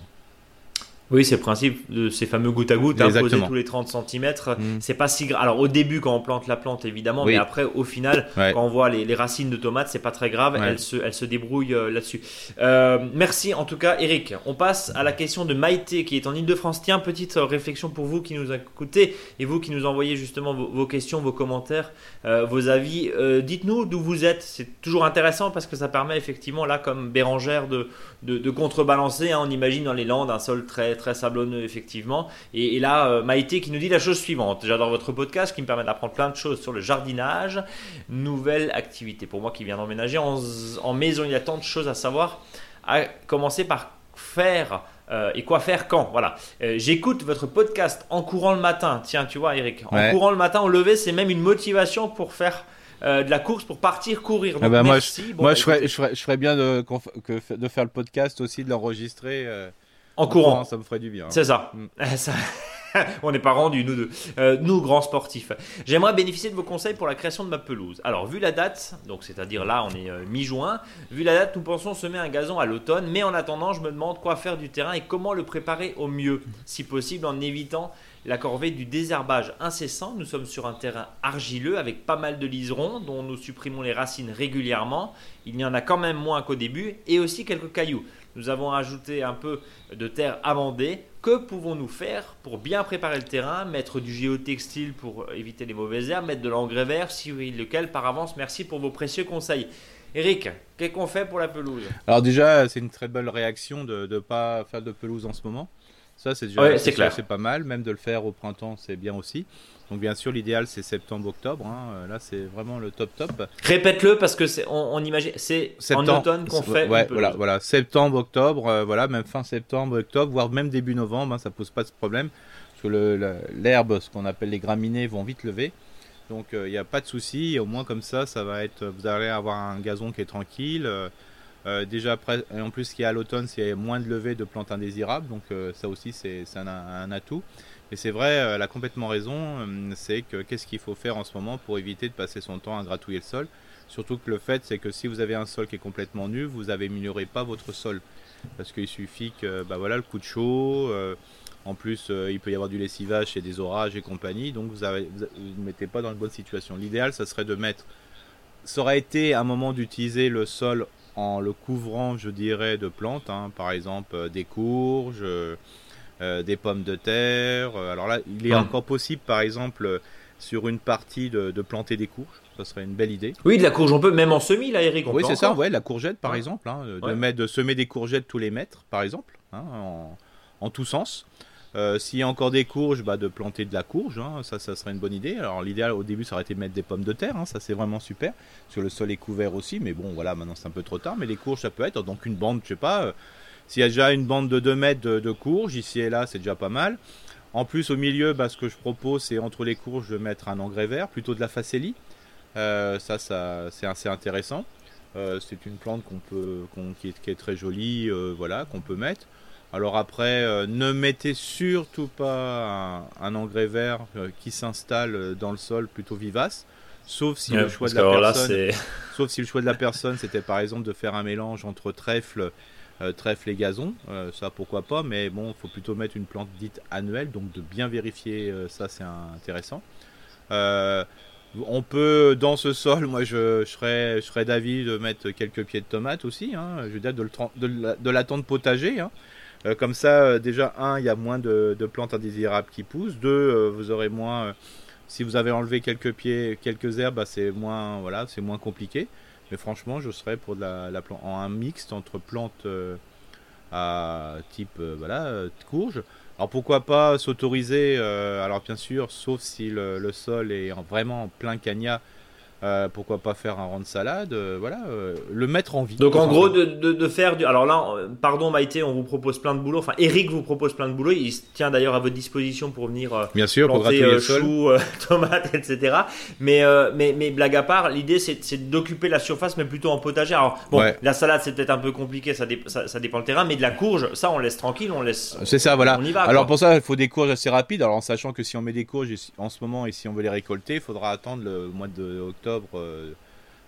Oui, c'est le principe de ces fameux goutte à goutte, hein, tous les 30 cm. Mm. C'est pas si grave. Alors au début, quand on plante la plante, évidemment, mais après, au final, quand on voit les, racines de tomates, c'est pas très grave. Elles, se, elles se débrouillent euh, là-dessus. Euh, merci en tout cas, Eric. On passe à la question de Maïté qui est en Ile-de-France. Tiens, petite euh, réflexion pour vous qui nous écoutez et vous qui nous envoyez justement vos, questions, vos commentaires, vos avis. Dites-nous d'où vous êtes. C'est toujours intéressant parce que ça permet effectivement, là, comme Bérangère, de, de, contrebalancer. Hein. On imagine dans les Landes un sol très, très sablonneux, effectivement. Et, là, euh, Maïté qui nous dit la chose suivante J'adore votre podcast qui me permet d'apprendre plein de choses sur le jardinage. Nouvelle activité pour moi qui viens d'emménager en, en maison. Il y a tant de choses à savoir. À commencer par faire. Euh, et quoi faire quand Voilà. Euh, j'écoute votre podcast en courant le matin. Tiens, tu vois, Eric, en courant le matin au lever, c'est même une motivation pour faire de la course pour partir courir. Ah bah, merci. Moi, je, moi bah, je, ferais, bien de, de, faire le podcast aussi, de l'enregistrer. En, courant. Ça me ferait du bien. C'est ça. Mm. ça... on n'est pas rendu, nous deux. Euh, nous, grands sportifs. J'aimerais bénéficier de vos conseils pour la création de ma pelouse. Alors, vu la date, donc c'est-à-dire là, on est euh, mi-juin, vu la date, nous pensons semer un gazon à l'automne, mais en attendant, je me demande quoi faire du terrain et comment le préparer au mieux, si possible en évitant la corvée du désherbage incessant. Nous sommes sur un terrain argileux avec pas mal de liserons dont nous supprimons les racines régulièrement. Il y en a quand même moins qu'au début et aussi quelques cailloux. Nous avons ajouté un peu de terre amendée. Que pouvons-nous faire pour bien préparer le terrain Mettre du géotextile pour éviter les mauvaises herbes, mettre de l'engrais vert, si oui, lequel par avance? Merci pour vos précieux conseils. Eric, qu'est-ce qu'on fait pour la pelouse? Alors déjà, c'est une très belle réaction de ne pas faire de pelouse en ce moment. Ça, c'est déjà c'est pas mal. Même de le faire au printemps, c'est bien aussi. Donc bien sûr, l'idéal c'est septembre-octobre. Hein. Euh, là, c'est vraiment le top top. Répète-le parce que c'est, on, imagine, c'est en automne qu'on fait. Ouais, voilà, voilà, septembre-octobre, euh, voilà, même fin septembre-octobre, voire même début novembre, hein, ça pose pas de problème parce que l'herbe, ce qu'on appelle les graminées, vont vite lever. Donc il euh, n'y a pas de souci. Au moins comme ça, ça va être, vous allez avoir un gazon qui est tranquille. déjà après, en plus, ce qu'il y a à l'automne, c'est moins de levée de plantes indésirables, donc ça aussi c'est un, un, atout. Et c'est vrai, elle a complètement raison. Euh, c'est que qu'est-ce qu'il faut faire en ce moment pour éviter de passer son temps à gratouiller le sol? Surtout que le fait, c'est que si vous avez un sol qui est complètement nu, vous n'améliorez pas votre sol. Parce qu'il suffit que, bah voilà, le coup de chaud, euh, en plus, euh, il peut y avoir du lessivage et des orages et compagnie, donc vous ne mettez pas dans une bonne situation. L'idéal, ça serait de mettre. Ça aurait été un moment d'utiliser le sol en le couvrant, je dirais, de plantes, hein. par exemple des courges. Euh, des pommes de terre. Euh, alors là, il est encore possible, par exemple, sur une partie de, planter des courges. Ça serait une belle idée. Oui, de la courge, on peut même en semis, là, Eric. oui, c'est ça, ouais, la courgette, par exemple. Hein, de, mettre, de semer des courgettes tous les mètres, par exemple, hein, en, en tous sens. Euh, s'il y a encore des courges, bah, de planter de la courge, hein, ça, ça serait une bonne idée. Alors l'idéal au début, ça aurait été de mettre des pommes de terre, ça c'est vraiment super, parce que le sol est couvert aussi, mais bon, voilà, maintenant c'est un peu trop tard. Mais les courges, ça peut être donc une bande, je sais pas, s'il y a déjà une bande de 2 mètres de, courges, ici et là, c'est déjà pas mal. En plus, au milieu, bah, ce que je propose, c'est entre les courges de mettre un engrais vert, plutôt de la facélie. Euh, ça, ça c'est assez intéressant. Euh, c'est une plante qu'on peut, qui, est, très jolie, euh, voilà, qu'on peut mettre. Alors après, ne mettez surtout pas un, engrais vert qui s'installe dans le sol plutôt vivace, sauf si le choix de la personne, sauf si le choix de la personne, c'était par exemple de faire un mélange entre trèfle euh, trèfle et gazon, euh, ça pourquoi pas, mais bon, faut plutôt mettre une plante dite annuelle, donc de bien vérifier euh, ça, c'est intéressant. on peut, dans ce sol, moi je, serais, je serais d'avis de mettre quelques pieds de tomates aussi, hein, je veux dire de, de, l'attendre potager. Hein. comme ça, déjà, un, il y a moins de, plantes indésirables qui poussent. Deux, vous aurez moins. si vous avez enlevé quelques pieds, quelques herbes, bah, c'est moins, voilà, c'est moins compliqué. Mais franchement, je serais pour la, la plante, en un mixte entre plantes euh, à type euh, voilà, euh, courge. Alors pourquoi pas s'autoriser, alors bien sûr, sauf si le, sol est vraiment en plein cagnat, euh, pourquoi pas faire un rang de salade euh, Voilà, euh, le mettre en vie. Donc en gros, de, de, faire du. Alors là, pardon Maïté, on vous propose plein de boulot. Enfin, Eric vous propose plein de boulot. Il se tient d'ailleurs à votre disposition pour venir Bien sûr, planter choux, tomates, etc. Mais, mais, mais blague à part, l'idée c'est d'occuper la surface, mais plutôt en potager. Alors bon, la salade c'est peut-être un peu compliqué, ça, ça, dépend le terrain, mais de la courge, ça on laisse tranquille, on laisse. C'est ça, voilà. alors pour ça, il faut des courges assez rapides. Alors en sachant que si on met des courges en ce moment et si on veut les récolter, il faudra attendre le mois de octobre, euh,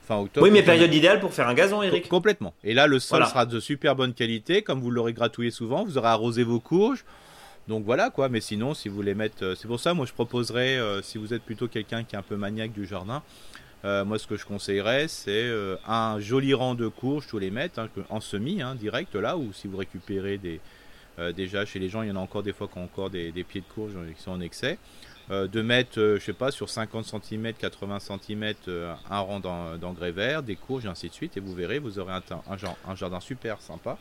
fin octobre. Oui, mais période idéale pour faire un gazon, Eric. Complètement. Et là, le sol sera de super bonne qualité, comme vous l'aurez gratouillé souvent, vous aurez arrosé vos courges. Donc voilà quoi, mais sinon, si vous voulez mettre. Euh, c'est pour ça, moi je proposerais, euh, si vous êtes plutôt quelqu'un qui est un peu maniaque du jardin, moi ce que je conseillerais, c'est un joli rang de courges tous les mètres, hein, en semis, hein, direct là, ou si vous récupérez des. déjà chez les gens, il y en a encore des fois qui ont encore des, des pieds de courge qui sont en excès. Euh, de mettre, euh, je sais pas, sur 50 cm, 80 cm, un rang d'engrais vert, des courges, et ainsi de suite, et vous verrez, vous aurez un, un, jardin super sympa.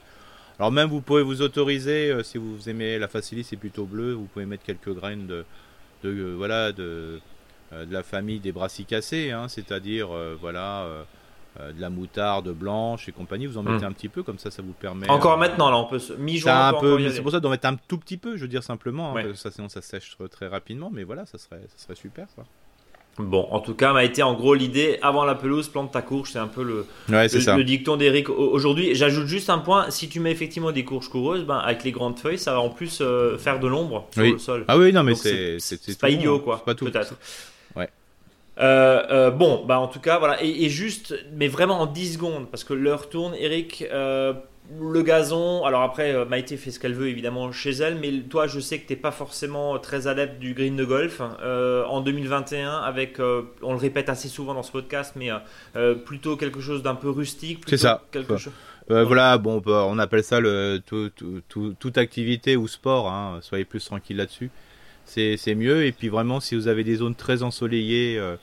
Alors même vous pouvez vous autoriser, euh, si vous aimez la facilis, c'est plutôt bleu, vous pouvez mettre quelques graines de, voilà, de, de, la famille des brassicacées, hein, c'est-à-dire, voilà euh, de la moutarde blanche et compagnie, vous en mettez hmm. un petit peu, comme ça, ça vous permet. Encore euh, maintenant, là, on peut mi-juin. C'est pour ça d'en mettre un tout petit peu, je veux dire simplement, hein, ça, sinon ça sèche très rapidement, mais voilà, ça serait, ça serait super. Bon, en tout cas, m'a été en gros l'idée avant la pelouse, plante ta courge, c'est un peu le, Ouais, le, ça. le dicton d'Eric aujourd'hui. J'ajoute juste un point si tu mets effectivement des courges coureuses, ben, avec les grandes feuilles, ça va en plus euh, faire de l'ombre sur Oui. le sol. Ah oui, non, mais c'est pas idiot hein. quoi, pas tout. peut-être. Euh, euh, bon, bah en tout cas, voilà. Et, et juste, mais vraiment en 10 secondes, parce que l'heure tourne, Eric. euh, le gazon, alors après, Maïté fait ce qu'elle veut évidemment chez elle, mais toi, je sais que t'es pas forcément très adepte du green de golf. En 2021, avec, on le répète assez souvent dans ce podcast, mais plutôt quelque chose d'un peu rustique. C'est ça. Quelque chose. Euh, voilà, bon, on peut- on appelle ça le tout- tout- tout- toute activité ou sport. Hein, soyez plus tranquille là-dessus. C'est mieux. Et puis vraiment, si vous avez des zones très ensoleillées euh,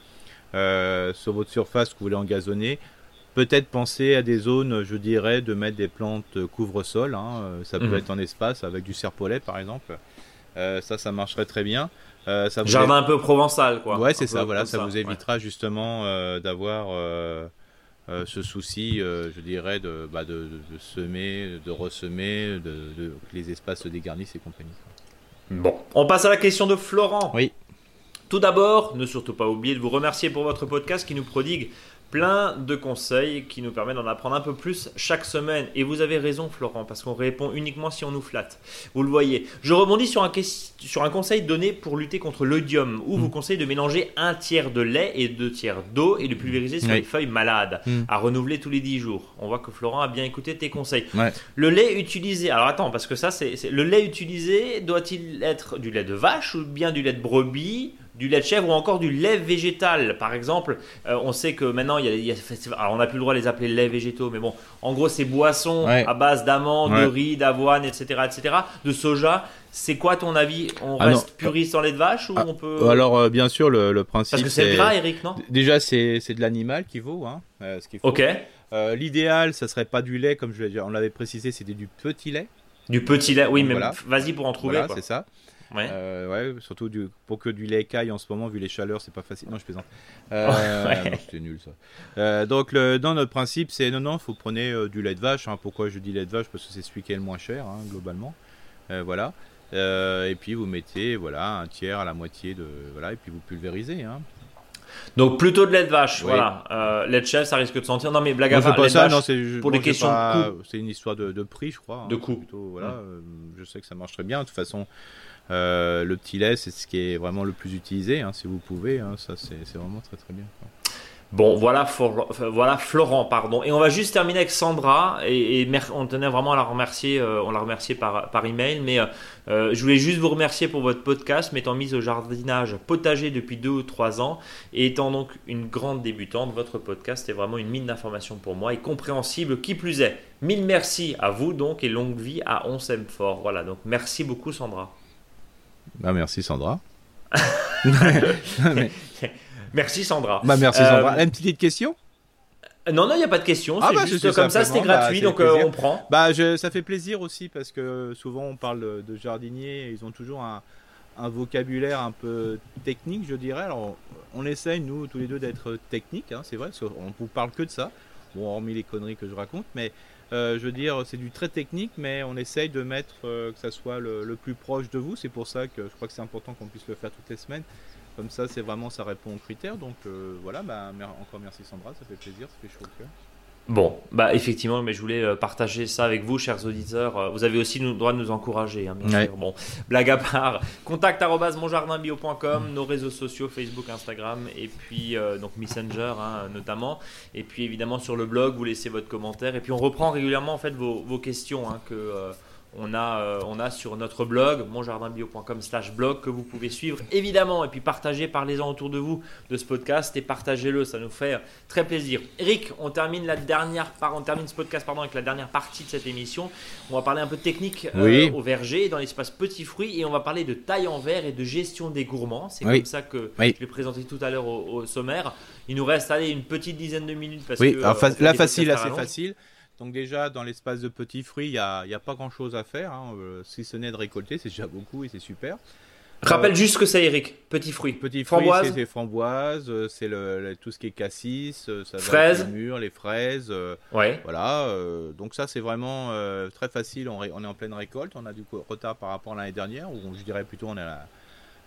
euh, sur votre surface que vous voulez engazonner, peut-être penser à des zones, je dirais, de mettre des plantes couvre-sol. hein, euh, ça peut Mhm. être en espace avec du serpolet, par exemple. Euh, ça, ça marcherait très bien. Euh, ça vous Jardin un peu provençal, quoi. Ouais, c'est ça, voilà, ça, vous ouais. évitera justement euh, d'avoir ce souci, je dirais, de, bah, de, semer, de ressemer, de, de- que les espaces se dégarnissent et compagnie. Bon, on passe à la question de Florent. Oui. Tout d'abord, ne surtout pas oublier de vous remercier pour votre podcast qui nous prodigue plein de conseils qui nous permet d'en apprendre un peu plus chaque semaine. Et vous avez raison, Florent, parce qu'on répond uniquement si on nous flatte. Vous le voyez. Je rebondis sur un, ques- sur un conseil donné pour lutter contre l'odium, où vous conseille de mélanger un tiers de lait et deux tiers d'eau et de pulvériser sur Oui. les feuilles malades, Mm. à renouveler tous les 10 jours. On voit que Florent a bien écouté tes conseils. Ouais. Le lait utilisé, alors attends, parce que ça, c'est- le lait utilisé doit-il être du lait de vache ou bien du lait de brebis, du lait de chèvre ou encore du lait végétal Par exemple, euh, on sait que maintenant, il y a, il y a- alors on n'a plus le droit de les appeler lait végétaux, mais bon, en gros, ces boissons Ouais. à base d'amandes, de riz, d'avoine, etc., etc., de soja. C'est quoi ton avis On Ah reste non. puriste en lait de vache ou Ah, on peut Alors, euh, bien sûr, le, le principe. Parce que c'est gras, Eric, non? Déjà, c'est c'est de l'animal qui vaut. Hein, euh, ce qu'il faut. Ok. L'idéal, ça serait pas du lait, comme je on l'avait précisé, c'était du petit lait. Du petit lait, oui, mais Voilà. vas-y pour en trouver. Voilà, c'est ça. Ouais. Euh, ouais, surtout du, pour que du lait caille en ce moment, vu les chaleurs, c'est pas facile. Non, je plaisante. Euh, Ouais. non, C'était nul ça. Euh, donc, le, dans notre principe, c'est non, non, faut prenez euh, du lait de vache. hein. Pourquoi je dis lait de vache? Parce que c'est celui qui est le moins cher, hein, globalement. Voilà. Et puis vous mettez voilà un tiers à la moitié de voilà et puis vous pulvérisez. Hein. Donc plutôt de lait de vache, Oui. voilà. Euh, lait de chèvre, ça risque de sentir. Non mais blague à Non, part, pas ça, non, c'est pour des questions de pas- coût. C'est une histoire de, de prix, je crois. hein. De coût. Plutôt, voilà, euh, je sais que ça marche très bien. De toute façon, euh, le petit lait, c'est ce qui est vraiment le plus utilisé. hein, si vous pouvez, hein, ça c'est vraiment très très bien. Bon, voilà, voilà Florent, pardon. Et on va juste terminer avec Sandra. Et, on tenait vraiment à la remercier. euh, on l'a remercié par, par email. Mais euh, je voulais juste vous remercier pour votre podcast, m'étant mise au jardinage potager depuis deux ou trois ans. Et étant donc une grande débutante, votre podcast est vraiment une mine d'informations pour moi et compréhensible qui plus est. Mille merci à vous donc et longue vie à On s'aime fort. Voilà, donc merci beaucoup Sandra. Bah, merci Sandra. Merci Sandra. Bah, merci Euh, Sandra. Une petite question? Non, non, il n'y a pas de question. Ah c'est bah, juste comme ça, c'était gratuit, donc euh, on prend. Bah, je, ça fait plaisir aussi parce que souvent on parle de jardiniers, ils ont toujours un, un vocabulaire un peu technique, je dirais. Alors, on essaye, nous, tous les deux, d'être techniques, hein, c'est vrai, parce qu'on vous parle que de ça. Bon, hormis les conneries que je raconte, mais euh, je veux dire, c'est du très technique, mais on essaye de mettre euh, que ça soit le, plus proche de vous. C'est pour ça que je crois que c'est important qu'on puisse le faire toutes les semaines. Comme ça, c'est vraiment, ça répond aux critères. Donc euh, voilà, bah, encore merci Sandra, ça fait plaisir, ça fait chaud au cœur. Bon, bah effectivement, mais je voulais euh, partager ça avec vous, chers auditeurs. Euh, Vous avez aussi le droit de nous encourager, hein, bien Ouais. sûr. Bon, blague à part, contact monjardinbio.com, nos réseaux sociaux, Facebook, Instagram, et puis euh, donc Messenger hein, notamment. Et puis évidemment sur le blog, vous laissez votre commentaire. Et puis on reprend régulièrement en fait vos, vos questions hein, que euh, on a, euh, on a sur notre blog, monjardinbio.com slash blog, que vous pouvez suivre évidemment. Et puis partagez, parlez-en autour de vous de ce podcast et partagez-le, ça nous fait très plaisir. Eric, on termine la dernière par- on termine ce podcast pardon, avec la dernière partie de cette émission. On va parler un peu de technique euh, au verger, dans l'espace petits fruits, et on va parler de taille en verre et de gestion des gourmands. C'est Oui. comme ça que Oui. je l'ai présenté tout à l'heure au, au sommaire. Il nous reste allez, une petite dizaine de minutes parce que euh, fa- là facile, assez facile. Donc déjà dans l'espace de petits fruits, il n'y a, y a pas grand chose à faire. hein. Euh, si ce n'est de récolter, c'est déjà beaucoup et c'est super. Rappelle juste ce que c'est, Eric. Petits fruits. Petits fruits, Framboise. c'est les framboises, euh, c'est le, le- tout ce qui est cassis, euh, ça Fraises. les mûres, les fraises. euh, Ouais. voilà, euh, donc ça c'est vraiment euh, très facile. On, est en pleine récolte. On a du coup retard par rapport à l'année dernière, ou je dirais plutôt on est à la-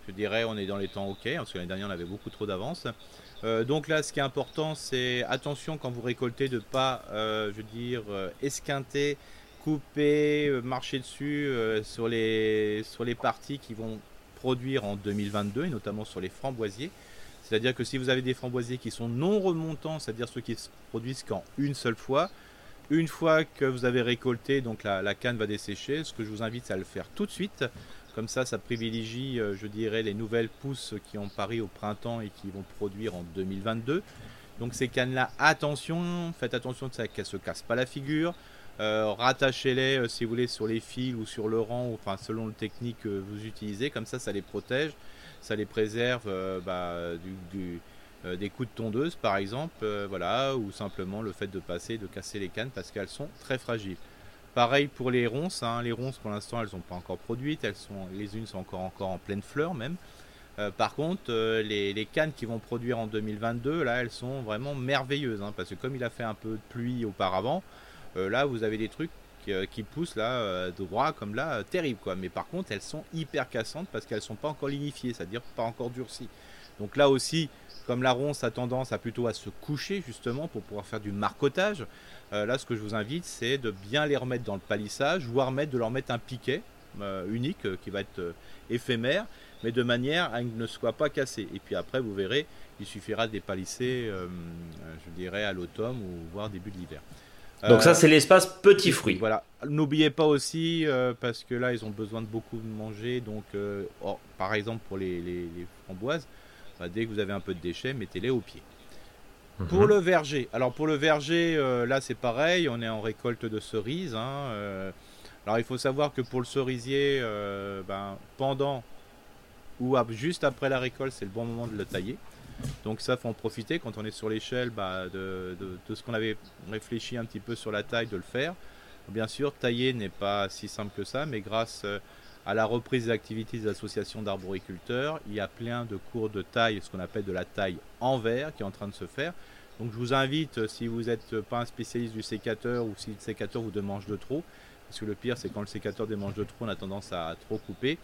je dirais on est dans les temps ok, parce que l'année dernière on avait beaucoup trop d'avance. Euh, donc là, ce qui est important, c'est attention quand vous récoltez de ne pas, euh, je veux dire, euh, esquinter, couper, marcher dessus sur, les, parties qui vont produire en 2022 et notamment sur les framboisiers. C'est-à-dire que si vous avez des framboisiers qui sont non remontants, c'est-à-dire ceux qui se produisent qu'en une seule fois, une fois que vous avez récolté, donc la, canne va dessécher, ce que je vous invite à le faire tout de suite comme ça, ça privilégie, euh, je dirais, les nouvelles pousses qui ont pari au printemps et qui vont produire en 2022. Donc ces cannes-là, attention, faites attention qu'elles ne se cassent pas la figure. Euh, rattachez-les, euh, si vous voulez, sur les fils ou sur le rang, enfin selon le technique que vous utilisez. Comme ça, ça les protège, ça les préserve bah, des coups de tondeuse, par exemple, voilà, ou simplement le fait de passer, de casser les cannes parce qu'elles sont très fragiles. Pareil pour les ronces. Hein. Les ronces, pour l'instant, elles sont pas encore produites. Elles sont, les unes sont encore, en pleine fleur même. Euh, par contre, euh, les, cannes qui vont produire en 2022, là, elles sont vraiment merveilleuses. Hein, parce que comme il a fait un peu de pluie auparavant, euh, là, vous avez des trucs qui, poussent là, droit comme là, terrible quoi. Mais par contre, elles sont hyper cassantes parce qu'elles sont pas encore lignifiées, c'est-à-dire pas encore durcies. Donc là aussi, comme la ronce a tendance à plutôt à se coucher justement pour pouvoir faire du marcotage, euh, là ce que je vous invite c'est de bien les remettre dans le palissage, voire mettre, de leur mettre un piquet euh, unique euh, qui va être éphémère, mais de manière à ne soit pas cassé. Et puis après vous verrez, il suffira de les palisser, je dirais à l'automne ou voire début de l'hiver. Donc ça c'est l'espace petits fruits. Voilà. N'oubliez pas aussi parce que là ils ont besoin de beaucoup de manger. Donc par exemple pour les framboises, bah, dès que vous avez un peu de déchets, mettez-les au pied. Mhm. Pour le verger, alors pour le verger, euh, là c'est pareil, on est en récolte de cerises. Hein, euh. alors il faut savoir que pour le cerisier, euh, ben, pendant ou juste après la récolte, c'est le bon moment de le tailler. Donc ça, faut en profiter quand on est sur l'échelle bah, de, de, ce qu'on avait réfléchi un petit peu sur la taille, de le faire. Bien sûr, tailler n'est pas si simple que ça, mais grâce à la reprise des activités des associations d'arboriculteurs. Il y a plein de cours de taille, ce qu'on appelle de la taille en verre, qui est en train de se faire. Donc je vous invite, si vous n'êtes pas un spécialiste du sécateur ou si le sécateur vous démange de trop, parce que le pire c'est quand le sécateur démange de trop, on a tendance à trop couper,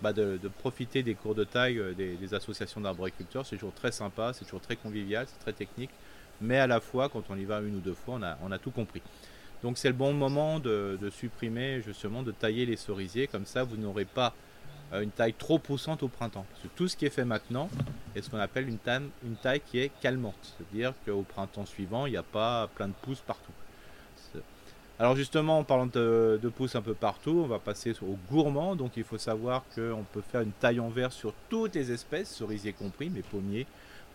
bah de, profiter des cours de taille euh, des, associations d'arboriculteurs. C'est toujours très sympa, c'est toujours très convivial, c'est très technique, mais à la fois, quand on y va une ou deux fois, on a, on a tout compris. Donc c'est le bon moment de, supprimer justement, de tailler les cerisiers, comme ça vous n'aurez pas euh, une taille trop poussante au printemps. Parce que tout ce qui est fait maintenant est ce qu'on appelle une taille, qui est calmante, c'est-à-dire qu'au printemps suivant, il n'y a pas plein de pousses partout. Alors justement, en parlant de, pousses un peu partout, on va passer au gourmand. Donc il faut savoir qu'on peut faire une taille en verre sur toutes les espèces, cerisiers compris, mais pommiers,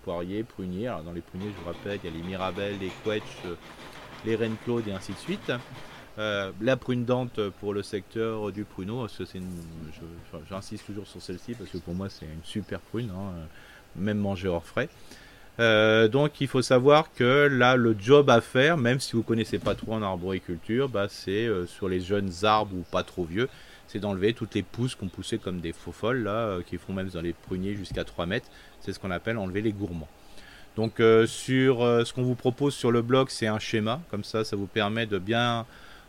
poiriers, pruniers. Alors dans les pruniers, je vous rappelle, il y a les mirabelles, les quetch, les reines claudes et ainsi de suite. Euh, la prune dente pour le secteur du pruneau, parce que j'insiste toujours sur celle-ci parce que pour moi c'est une super prune, hein, même manger hors frais. Euh, donc il faut savoir que là le job à faire, même si vous connaissez pas trop en arboriculture, bah, c'est euh, sur les jeunes arbres ou pas trop vieux, c'est d'enlever toutes les pousses qu'on poussait comme des faux folles qui font même dans les pruniers jusqu'à 3 mètres. C'est ce qu'on appelle enlever les gourmands. Donc euh, sur euh, ce qu'on vous propose sur le blog, c'est un schéma, comme ça ça vous permet de bien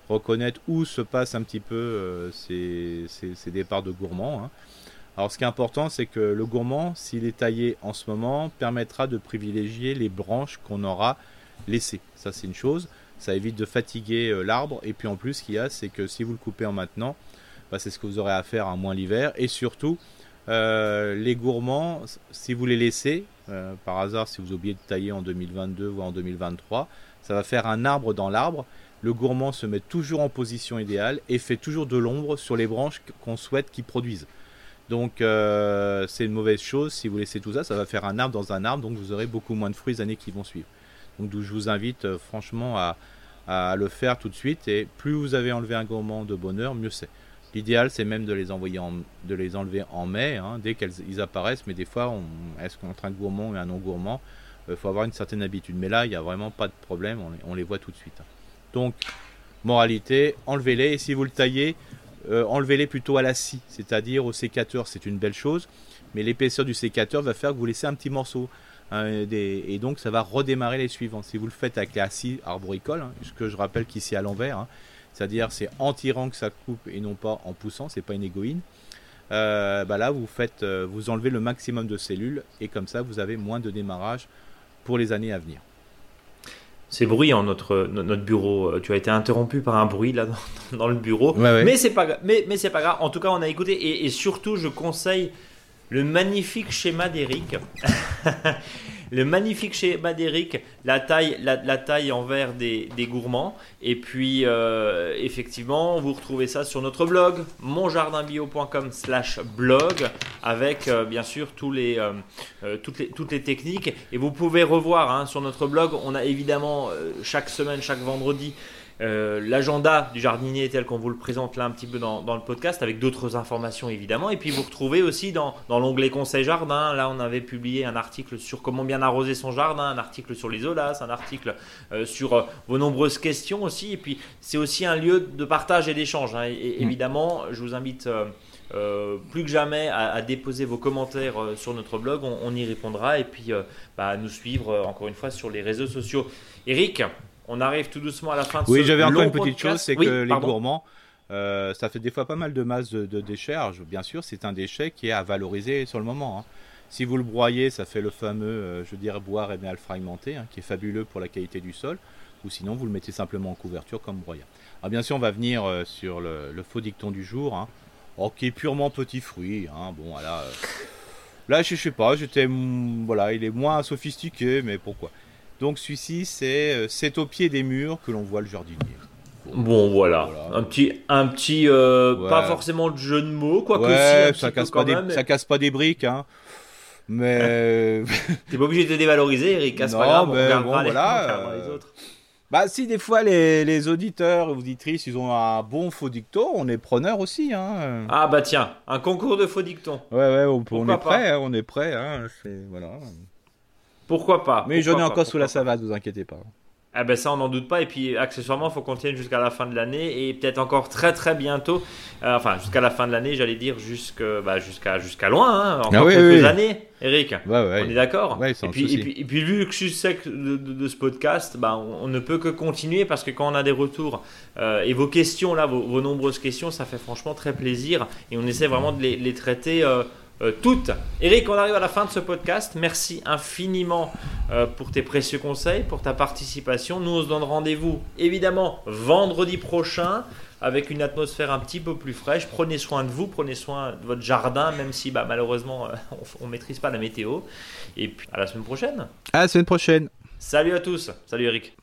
reconnaître où se passent un petit peu euh, ces, départs de gourmands. Hein. Alors ce qui est important, c'est que le gourmand, s'il est taillé en ce moment, permettra de privilégier les branches qu'on aura laissées. Ça c'est une chose, ça évite de fatiguer l'arbre. Et puis en plus, ce qu'il y a, c'est que si vous le coupez en maintenant, bah, c'est ce que vous aurez à faire à moins l'hiver. Et surtout, les gourmands, si vous les laissez, euh, par hasard, si vous oubliez de tailler en 2022 ou en 2023, ça va faire un arbre dans l'arbre. Le gourmand se met toujours en position idéale et fait toujours de l'ombre sur les branches qu'on souhaite qu'il produise. Donc euh, c'est une mauvaise chose. Si vous laissez tout ça, ça va faire un arbre dans un arbre, donc vous aurez beaucoup moins de fruits les années qui vont suivre. Donc je vous invite euh, franchement à, à, le faire tout de suite. Et plus vous avez enlevé un gourmand de bonheur, mieux c'est. L'idéal, c'est même de les envoyer de les enlever en mai, hein, dès qu'ils apparaissent. Mais des fois, est-ce qu'entre un gourmand et un non gourmand, il euh, faut avoir une certaine habitude. Mais là, il n'y a vraiment pas de problème. On, les voit tout de suite. Hein. Donc, moralité, enlevez-les. Et si vous le taillez, euh, enlevez-les plutôt à la scie, c'est-à-dire au sécateur. C'est une belle chose. Mais l'épaisseur du sécateur va faire que vous laissez un petit morceau. Hein, et donc, ça va redémarrer les suivants. Si vous le faites avec la scie arboricole, ce que je rappelle qu'ici à l'envers, c'est-à-dire c'est en tirant que ça coupe et non pas en poussant, c'est pas une égoïne. bah là vous faites, vous enlevez le maximum de cellules et comme ça vous avez moins de démarrage pour les années à venir. C'est bruyant notre, notre bureau. Tu as été interrompu par un bruit là dans, le bureau. Mais c'est pas, mais, mais c'est pas grave. En tout cas, on a écouté et, et surtout, je conseille le magnifique schéma d'Eric. le magnifique schéma d'Eric, la taille, la, taille en verre des, gourmands. Et puis, euh, effectivement, vous retrouvez ça sur notre blog, monjardinbio.com slash blog, avec euh, bien sûr tous les, euh, toutes, les, toutes les techniques. Et vous pouvez revoir hein, sur notre blog, on a évidemment chaque semaine, chaque vendredi, euh, l'agenda du jardinier tel qu'on vous le présente là un petit peu dans, le podcast avec d'autres informations évidemment. Et puis vous retrouvez aussi dans, l'onglet conseil jardin. Là on avait publié un article sur comment bien arroser son jardin un article sur les olas un article euh, sur euh, vos nombreuses questions aussi. Et puis c'est aussi un lieu de partage et d'échange hein. et, mm. évidemment je vous invite plus que jamais à, déposer vos commentaires sur notre blog. On, y répondra. Et puis bah, à nous suivre encore une fois sur les réseaux sociaux. Eric on arrive tout doucement à la fin de oui, j'avais encore une petite chose, c'est que les gourmands, euh, ça fait des fois pas mal de masse de, déchets. bien sûr, c'est un déchet qui est à valoriser sur le moment. Hein. Si vous le broyez, ça fait le fameux, euh, je veux dire, boire et bien fragmenté, hein, qui est fabuleux pour la qualité du sol. Ou sinon, vous le mettez simplement en couverture comme broyat. Alors bien sûr, on va venir euh, sur le, faux dicton du jour, hein, oh, qui est purement petit fruit. bon, voilà. là, je sais pas, j'étais, voilà, il est moins sophistiqué, mais pourquoi? Donc celui-ci, c'est euh, c'est au pied des murs que l'on voit le jardinier. Bon, voilà. Un petit, un petit euh, pas forcément de jeu de mots, quoi que si, ça casse pas des, ça casse pas des briques, hein. Mais t'es pas obligé de te dévaloriser, Eric. Casse pas grave, on bon, voilà, les, autres. Bah si des fois les, les auditeurs et auditrices ils ont un bon faux dicton, on est preneur aussi hein. Ah bah tiens, un concours de faux dictons. Ouais ouais, on, on est prêt, hein, on est prêt hein, voilà. Pourquoi pas Mais j'en ai encore sous la savate, vous inquiétez pas. Ah ben ça on n'en doute pas et puis accessoirement il faut qu'on tienne jusqu'à la fin de l'année et peut-être encore très très bientôt euh, enfin jusqu'à la fin de l'année j'allais dire bah, jusqu'à jusqu'à loin hein, encore ah quelques années Eric. On est d'accord et, puis, et, puis, vu que je suis sec de, ce podcast bah, on, ne peut que continuer parce que quand on a des retours euh, et vos questions là vos, nombreuses questions ça fait franchement très plaisir et on essaie vraiment de les, traiter euh, euh, toutes. Eric, on arrive à la fin de ce podcast. Merci infiniment euh, pour tes précieux conseils, pour ta participation. Nous, on se donne rendez-vous évidemment vendredi prochain avec une atmosphère un petit peu plus fraîche. Prenez soin de vous, prenez soin de votre jardin, même si bah, malheureusement euh, on ne maîtrise pas la météo. Et puis à la semaine prochaine. À la semaine prochaine. Salut à tous. Salut Eric.